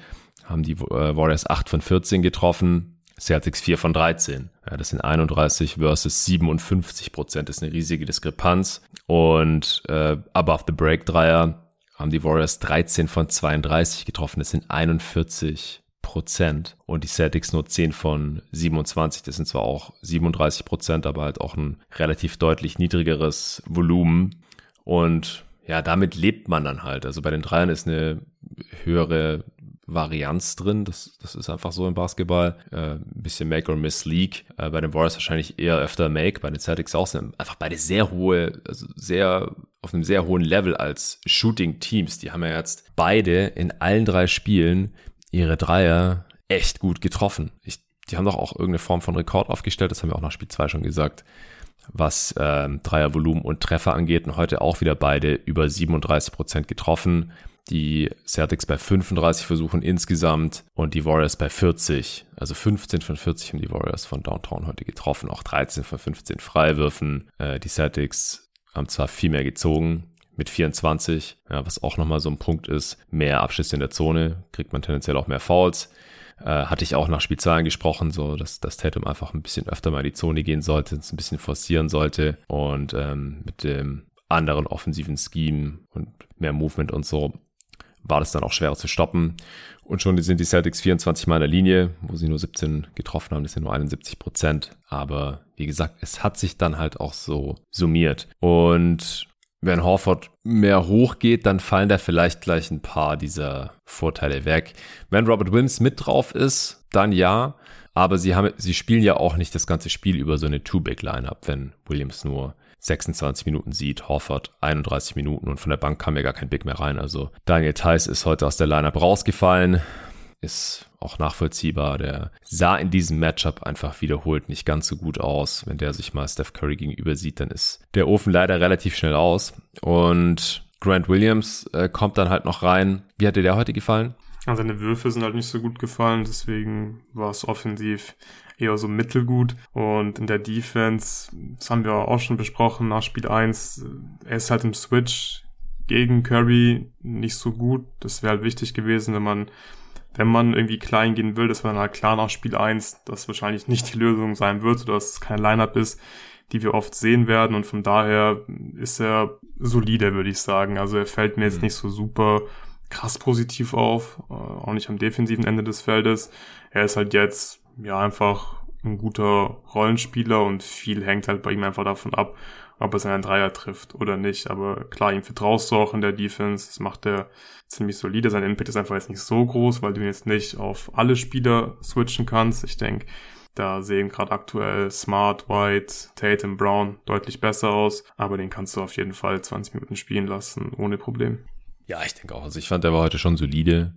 haben die äh, Warriors 8 von 14 getroffen, Celtics 4 von 13. Ja, das sind 31 versus 57 Prozent, das ist eine riesige Diskrepanz. Und äh, above the break Dreier haben die Warriors 13 von 32 getroffen, das sind 41 Prozent und die Celtics nur 10 von 27. Das sind zwar auch 37 Prozent, aber halt auch ein relativ deutlich niedrigeres Volumen. Und ja, damit lebt man dann halt. Also bei den Dreiern ist eine höhere Varianz drin. Das, das ist einfach so im Basketball. Äh, ein bisschen Make or Miss League. Äh, bei den Warriors wahrscheinlich eher öfter Make. Bei den Celtics auch sind einfach beide sehr hohe, also sehr auf einem sehr hohen Level als Shooting Teams. Die haben ja jetzt beide in allen drei Spielen ihre Dreier echt gut getroffen. Ich, die haben doch auch irgendeine Form von Rekord aufgestellt. Das haben wir auch nach Spiel 2 schon gesagt was ähm, Dreiervolumen und Treffer angeht. Und heute auch wieder beide über 37 Prozent getroffen. Die Celtics bei 35 Versuchen insgesamt und die Warriors bei 40. Also 15 von 40 haben die Warriors von Downtown heute getroffen, auch 13 von 15 Freiwürfen. Äh, die Celtics haben zwar viel mehr gezogen, mit 24, ja, was auch nochmal so ein Punkt ist. Mehr Abschlüsse in der Zone, kriegt man tendenziell auch mehr Fouls. Äh, hatte ich auch nach Spielzahlen gesprochen, so dass, dass Tatum einfach ein bisschen öfter mal in die Zone gehen sollte, es ein bisschen forcieren sollte und ähm, mit dem anderen offensiven Scheme und mehr Movement und so war das dann auch schwerer zu stoppen. Und schon sind die Celtics 24 Mal in der Linie, wo sie nur 17 getroffen haben, das sind nur 71 Prozent. Aber wie gesagt, es hat sich dann halt auch so summiert. Und wenn Horford mehr hochgeht, dann fallen da vielleicht gleich ein paar dieser Vorteile weg. Wenn Robert Williams mit drauf ist, dann ja. Aber sie haben, sie spielen ja auch nicht das ganze Spiel über so eine Two-Big-Line-Up, wenn Williams nur 26 Minuten sieht, Horford 31 Minuten und von der Bank kam ja gar kein Big mehr rein. Also Daniel Theiss ist heute aus der Lineup rausgefallen. Ist auch nachvollziehbar. Der sah in diesem Matchup einfach wiederholt nicht ganz so gut aus. Wenn der sich mal Steph Curry gegenüber sieht, dann ist der Ofen leider relativ schnell aus. Und Grant Williams äh, kommt dann halt noch rein. Wie hat dir der heute gefallen? Seine Würfe sind halt nicht so gut gefallen, deswegen war es offensiv eher so mittelgut. Und in der Defense, das haben wir auch schon besprochen nach Spiel 1, er ist halt im Switch gegen Curry nicht so gut. Das wäre halt wichtig gewesen, wenn man wenn man irgendwie klein gehen will, dass man halt klar nach Spiel 1, das wahrscheinlich nicht die Lösung sein wird, oder dass es kein Lineup ist, die wir oft sehen werden. Und von daher ist er solide, würde ich sagen. Also er fällt mir jetzt mhm. nicht so super krass positiv auf, äh, auch nicht am defensiven Ende des Feldes. Er ist halt jetzt ja einfach ein guter Rollenspieler und viel hängt halt bei ihm einfach davon ab, ob er seinen Dreier trifft oder nicht. Aber klar, ihm vertraust du auch in der Defense. Das macht er ziemlich solide. Sein Impact ist einfach jetzt nicht so groß, weil du ihn jetzt nicht auf alle Spieler switchen kannst. Ich denke, da sehen gerade aktuell Smart, White, Tatum, Brown deutlich besser aus. Aber den kannst du auf jeden Fall 20 Minuten spielen lassen, ohne Problem. Ja, ich denke auch. Also ich fand, der war heute schon solide.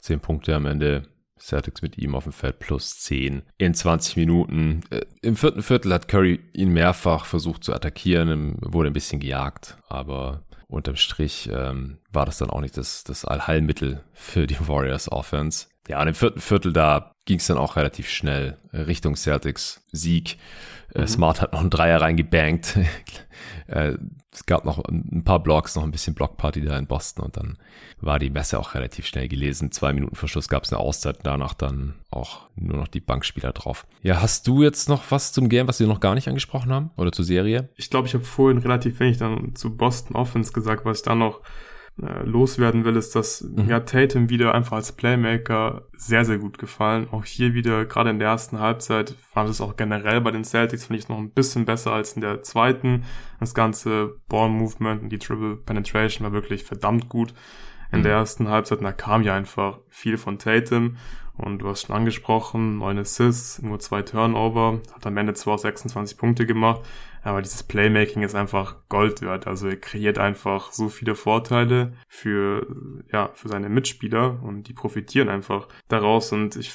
Zehn Punkte am Ende Celtics mit ihm auf dem Feld plus 10 in 20 Minuten. Äh, Im vierten Viertel hat Curry ihn mehrfach versucht zu attackieren, wurde ein bisschen gejagt, aber unterm Strich ähm, war das dann auch nicht das, das Allheilmittel für die Warriors Offense. Ja, und im vierten Viertel da ging es dann auch relativ schnell Richtung Celtics Sieg. Äh, mhm. Smart hat noch einen Dreier reingebankt. Äh, es gab noch ein paar Blocks, noch ein bisschen Blockparty da in Boston und dann war die Messe auch relativ schnell gelesen. Zwei Minuten Verschluss gab es eine Auszeit, danach dann auch nur noch die Bankspieler drauf. Ja, hast du jetzt noch was zum Game, was wir noch gar nicht angesprochen haben oder zur Serie? Ich glaube, ich habe vorhin relativ wenig dann zu Boston Offense gesagt, was ich da noch äh, loswerden will, ist, dass mhm. ja Tatum wieder einfach als Playmaker sehr, sehr gut gefallen. Auch hier wieder, gerade in der ersten Halbzeit, fand es auch generell bei den Celtics, finde ich noch ein bisschen besser als in der zweiten. Das ganze Ball Movement und die Triple Penetration war wirklich verdammt gut in mhm. der ersten Halbzeit. Und da kam ja einfach viel von Tatum. Und du hast schon angesprochen, neun Assists, nur zwei Turnover, hat am Ende zwar 26 Punkte gemacht, aber dieses Playmaking ist einfach Gold wert. Also er kreiert einfach so viele Vorteile für, ja, für seine Mitspieler und die profitieren einfach daraus. Und ich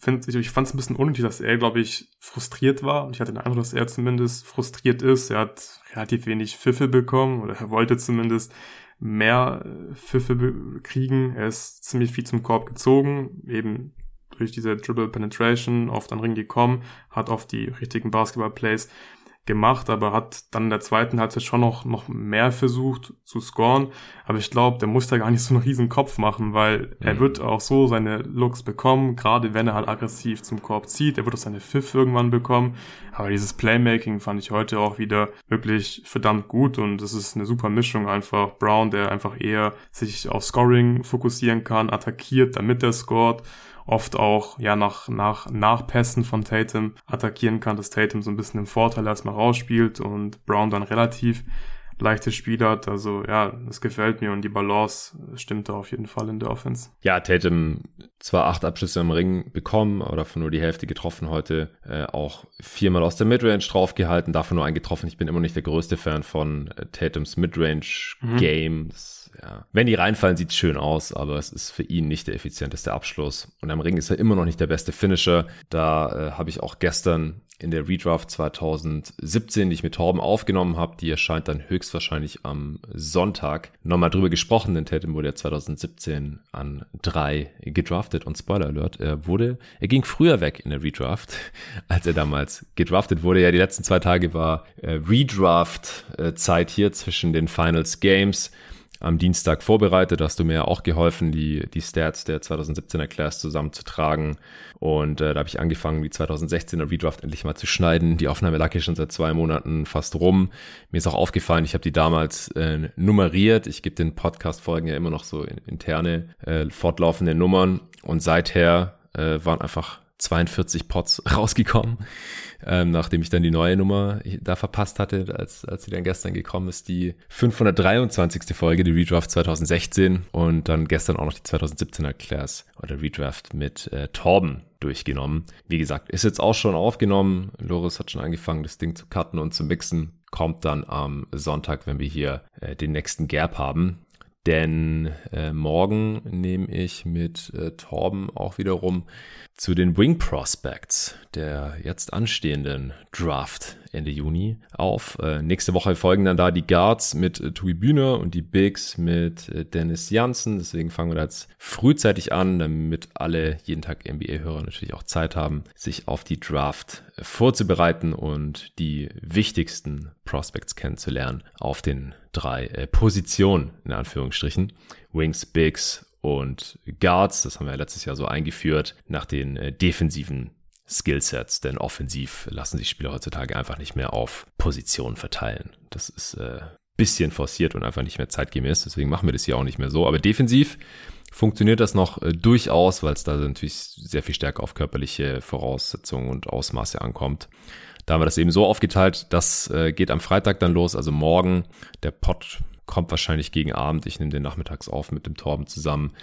finde, ich, ich fand es ein bisschen unnötig, dass er, glaube ich, frustriert war. Und ich hatte den Eindruck, dass er zumindest frustriert ist. Er hat relativ wenig Pfiffe bekommen oder er wollte zumindest mehr Pfiffe kriegen. Er ist ziemlich viel zum Korb gezogen, eben durch diese Dribble Penetration oft an Ring gekommen, hat oft die richtigen Basketball-Plays gemacht, aber hat dann in der zweiten Halbzeit schon noch, noch mehr versucht zu scoren. Aber ich glaube, der muss da gar nicht so einen riesen Kopf machen, weil mhm. er wird auch so seine Looks bekommen, gerade wenn er halt aggressiv zum Korb zieht. Er wird auch seine Pfiff irgendwann bekommen. Aber dieses Playmaking fand ich heute auch wieder wirklich verdammt gut und es ist eine super Mischung einfach. Brown, der einfach eher sich auf Scoring fokussieren kann, attackiert, damit er scoret oft auch ja nach, nach Nachpässen von Tatum attackieren kann, dass Tatum so ein bisschen im Vorteil erstmal rausspielt und Brown dann relativ leichtes Spiel hat. Also ja, das gefällt mir und die Balance stimmt da auf jeden Fall in der Offense. Ja, Tatum zwar acht Abschlüsse im Ring bekommen, aber davon nur die Hälfte getroffen heute. Äh, auch viermal aus der Midrange draufgehalten, davon nur eingetroffen. Ich bin immer nicht der größte Fan von äh, Tatums Midrange-Game. Mhm. Ja. Wenn die reinfallen, sieht's schön aus, aber es ist für ihn nicht der effizienteste Abschluss. Und am Ring ist er immer noch nicht der beste Finisher. Da äh, habe ich auch gestern in der Redraft 2017, die ich mit Torben aufgenommen habe, die erscheint dann höchstwahrscheinlich am Sonntag, nochmal drüber gesprochen, denn Tatum wurde ja 2017 an drei gedraftet und Spoiler Alert, er wurde, er ging früher weg in der Redraft, als er damals gedraftet wurde. Ja, die letzten zwei Tage war äh, Redraft-Zeit hier zwischen den Finals Games am Dienstag vorbereitet. hast du mir auch geholfen, die, die Stats der 2017er Class zusammenzutragen. Und äh, da habe ich angefangen, die 2016er Redraft endlich mal zu schneiden. Die Aufnahme lag hier schon seit zwei Monaten fast rum. Mir ist auch aufgefallen, ich habe die damals äh, nummeriert. Ich gebe den Podcast-Folgen ja immer noch so interne, äh, fortlaufende Nummern. Und seither äh, waren einfach 42 Pots rausgekommen, ähm, nachdem ich dann die neue Nummer da verpasst hatte, als, als sie dann gestern gekommen ist, die 523. Folge, die Redraft 2016 und dann gestern auch noch die 2017er Class oder Redraft mit äh, Torben durchgenommen. Wie gesagt, ist jetzt auch schon aufgenommen. Loris hat schon angefangen, das Ding zu cutten und zu mixen. Kommt dann am Sonntag, wenn wir hier äh, den nächsten Gap haben. Denn äh, morgen nehme ich mit äh, Torben auch wiederum zu den Wing Prospects der jetzt anstehenden Draft Ende Juni auf. Äh, nächste Woche folgen dann da die Guards mit äh, Tobi Bühner und die Bigs mit äh, Dennis Janssen. Deswegen fangen wir da jetzt frühzeitig an, damit alle jeden Tag NBA-Hörer natürlich auch Zeit haben, sich auf die Draft äh, vorzubereiten und die wichtigsten Prospects kennenzulernen auf den drei äh, Positionen in Anführungsstrichen. Wings, Bigs und Guards. Das haben wir letztes Jahr so eingeführt nach den äh, defensiven Skillsets, denn offensiv lassen sich Spieler heutzutage einfach nicht mehr auf Positionen verteilen. Das ist äh, bisschen forciert und einfach nicht mehr zeitgemäß. Deswegen machen wir das hier auch nicht mehr so. Aber defensiv funktioniert das noch äh, durchaus, weil es da natürlich sehr viel stärker auf körperliche Voraussetzungen und Ausmaße ankommt. Da haben wir das eben so aufgeteilt. Das äh, geht am Freitag dann los, also morgen. Der Pod kommt wahrscheinlich gegen Abend. Ich nehme den nachmittags auf mit dem Torben zusammen.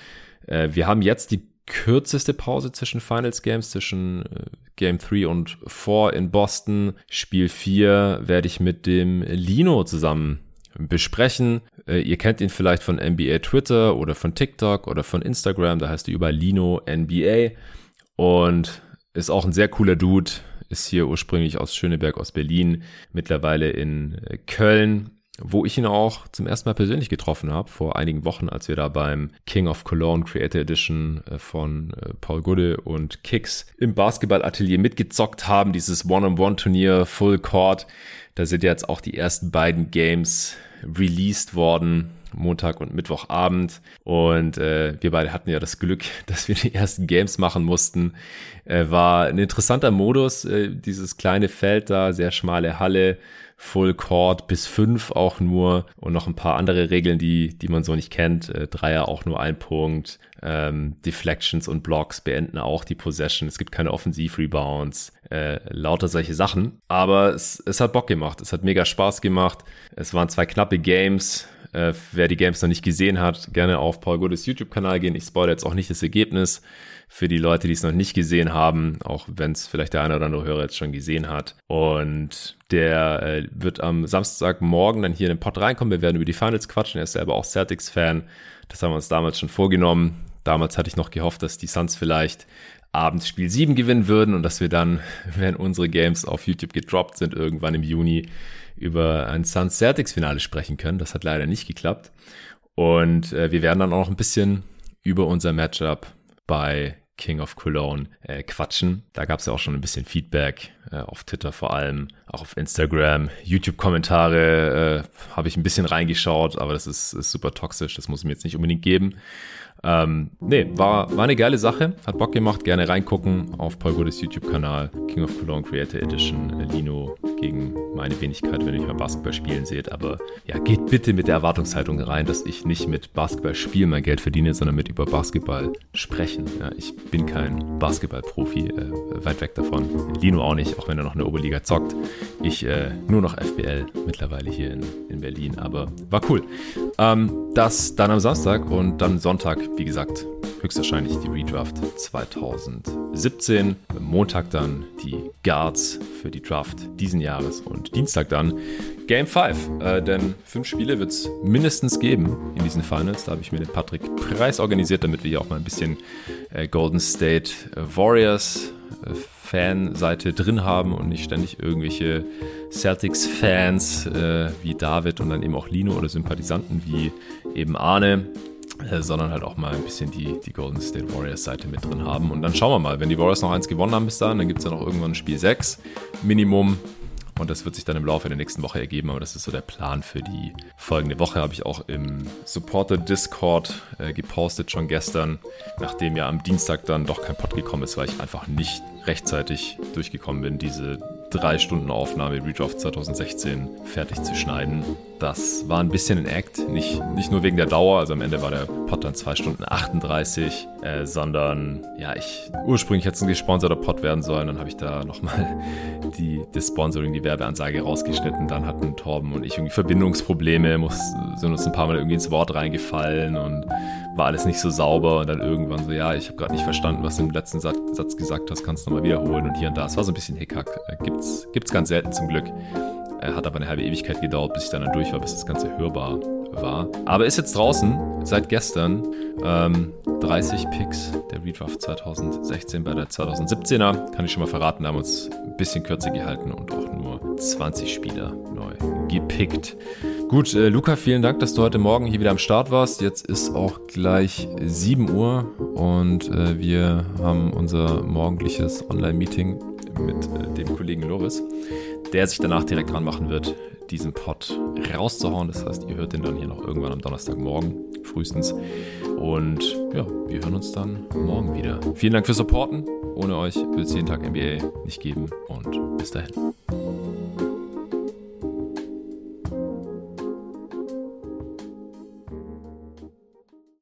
Äh, wir haben jetzt die kürzeste Pause zwischen Finals Games, zwischen äh, Game 3 und 4 in Boston. Spiel 4 werde ich mit dem Lino zusammen besprechen. Äh, ihr kennt ihn vielleicht von NBA Twitter oder von TikTok oder von Instagram. Da heißt er über Lino NBA und ist auch ein sehr cooler Dude. Ist hier ursprünglich aus Schöneberg aus Berlin, mittlerweile in äh, Köln wo ich ihn auch zum ersten Mal persönlich getroffen habe, vor einigen Wochen, als wir da beim King of Cologne Creator Edition äh, von äh, Paul Gude und Kicks im Basketballatelier mitgezockt haben, dieses One-on-One-Turnier Full Court. Da sind jetzt auch die ersten beiden Games released worden. Montag und Mittwochabend. Und äh, wir beide hatten ja das Glück, dass wir die ersten Games machen mussten. Äh, war ein interessanter Modus, äh, dieses kleine Feld da, sehr schmale Halle. Full Court bis fünf auch nur und noch ein paar andere Regeln, die, die man so nicht kennt. Äh, Dreier auch nur ein Punkt. Ähm, Deflections und Blocks beenden auch die Possession. Es gibt keine Offensiv-Rebounds. Äh, lauter solche Sachen. Aber es, es hat Bock gemacht. Es hat mega Spaß gemacht. Es waren zwei knappe Games. Äh, wer die Games noch nicht gesehen hat, gerne auf Paul Godes YouTube-Kanal gehen. Ich spoilere jetzt auch nicht das Ergebnis für die Leute, die es noch nicht gesehen haben, auch wenn es vielleicht der eine oder andere Hörer jetzt schon gesehen hat. Und der äh, wird am Samstagmorgen dann hier in den Pod reinkommen. Wir werden über die Finals quatschen. Er ist selber auch Celtics-Fan. Das haben wir uns damals schon vorgenommen. Damals hatte ich noch gehofft, dass die Suns vielleicht abends Spiel 7 gewinnen würden und dass wir dann, wenn unsere Games auf YouTube gedroppt sind, irgendwann im Juni über ein Suns Celtics Finale sprechen können. Das hat leider nicht geklappt. Und äh, wir werden dann auch noch ein bisschen über unser Matchup bei King of Cologne äh, quatschen. Da gab es ja auch schon ein bisschen Feedback äh, auf Twitter vor allem, auch auf Instagram, YouTube-Kommentare äh, habe ich ein bisschen reingeschaut, aber das ist, ist super toxisch, das muss ich mir jetzt nicht unbedingt geben. Ähm, nee, war, war eine geile Sache, hat Bock gemacht, gerne reingucken auf Paul Godes YouTube-Kanal, King of Cologne Creator Edition, Lino gegen meine Wenigkeit, wenn ihr mal Basketball spielen seht, aber ja, geht bitte mit der Erwartungshaltung rein, dass ich nicht mit Basketball spielen mein Geld verdiene, sondern mit über Basketball sprechen. Ja, ich bin kein Basketball-Profi, äh, weit weg davon. Lino auch nicht, auch wenn er noch in der Oberliga zockt. Ich äh, nur noch FBL mittlerweile hier in, in Berlin, aber war cool. Ähm, das dann am Samstag und dann Sonntag wie gesagt, höchstwahrscheinlich die Redraft 2017. Montag dann die Guards für die Draft diesen Jahres und Dienstag dann Game 5. Äh, denn fünf Spiele wird es mindestens geben in diesen Finals. Da habe ich mir den Patrick Preis organisiert, damit wir hier auch mal ein bisschen äh, Golden State Warriors äh, Fanseite drin haben und nicht ständig irgendwelche Celtics-Fans äh, wie David und dann eben auch Lino oder Sympathisanten wie eben Arne äh, sondern halt auch mal ein bisschen die, die Golden State Warriors Seite mit drin haben. Und dann schauen wir mal, wenn die Warriors noch eins gewonnen haben bis dahin, dann gibt es ja noch irgendwann Spiel 6 Minimum. Und das wird sich dann im Laufe der nächsten Woche ergeben, aber das ist so der Plan für die folgende Woche. Habe ich auch im Supporter Discord äh, gepostet schon gestern, nachdem ja am Dienstag dann doch kein Pod gekommen ist, weil ich einfach nicht rechtzeitig durchgekommen bin, diese drei Stunden Aufnahme Redraft 2016 fertig zu schneiden. Das war ein bisschen ein Act, nicht, nicht nur wegen der Dauer, also am Ende war der Pod dann 2 Stunden 38, äh, sondern ja, ich ursprünglich hätte es ein gesponserter Pod werden sollen, dann habe ich da nochmal die, das Sponsoring, die Werbeansage rausgeschnitten, dann hatten Torben und ich irgendwie Verbindungsprobleme, muss, sind uns ein paar Mal irgendwie ins Wort reingefallen und war alles nicht so sauber und dann irgendwann so, ja, ich habe gerade nicht verstanden, was du im letzten Satz, Satz gesagt hast, kannst du nochmal wiederholen und hier und da. Es war so ein bisschen Hickhack. Äh, gibt's, gibt's ganz selten zum Glück. Äh, hat aber eine halbe Ewigkeit gedauert, bis ich dann, dann durch war, bis das Ganze hörbar war. Aber ist jetzt draußen, seit gestern. Ähm, 30 Picks der Redraft 2016 bei der 2017er. Kann ich schon mal verraten, da haben wir uns ein bisschen kürzer gehalten und auch nur 20 Spieler neu gepickt. Gut, äh, Luca, vielen Dank, dass du heute Morgen hier wieder am Start warst. Jetzt ist auch gleich 7 Uhr und äh, wir haben unser morgendliches Online-Meeting mit äh, dem Kollegen Loris, der sich danach direkt dran machen wird, diesen Pod rauszuhauen. Das heißt, ihr hört den dann hier noch irgendwann am Donnerstagmorgen, frühestens. Und ja, wir hören uns dann morgen wieder. Vielen Dank fürs Supporten. Ohne euch würde es jeden Tag NBA nicht geben und bis dahin.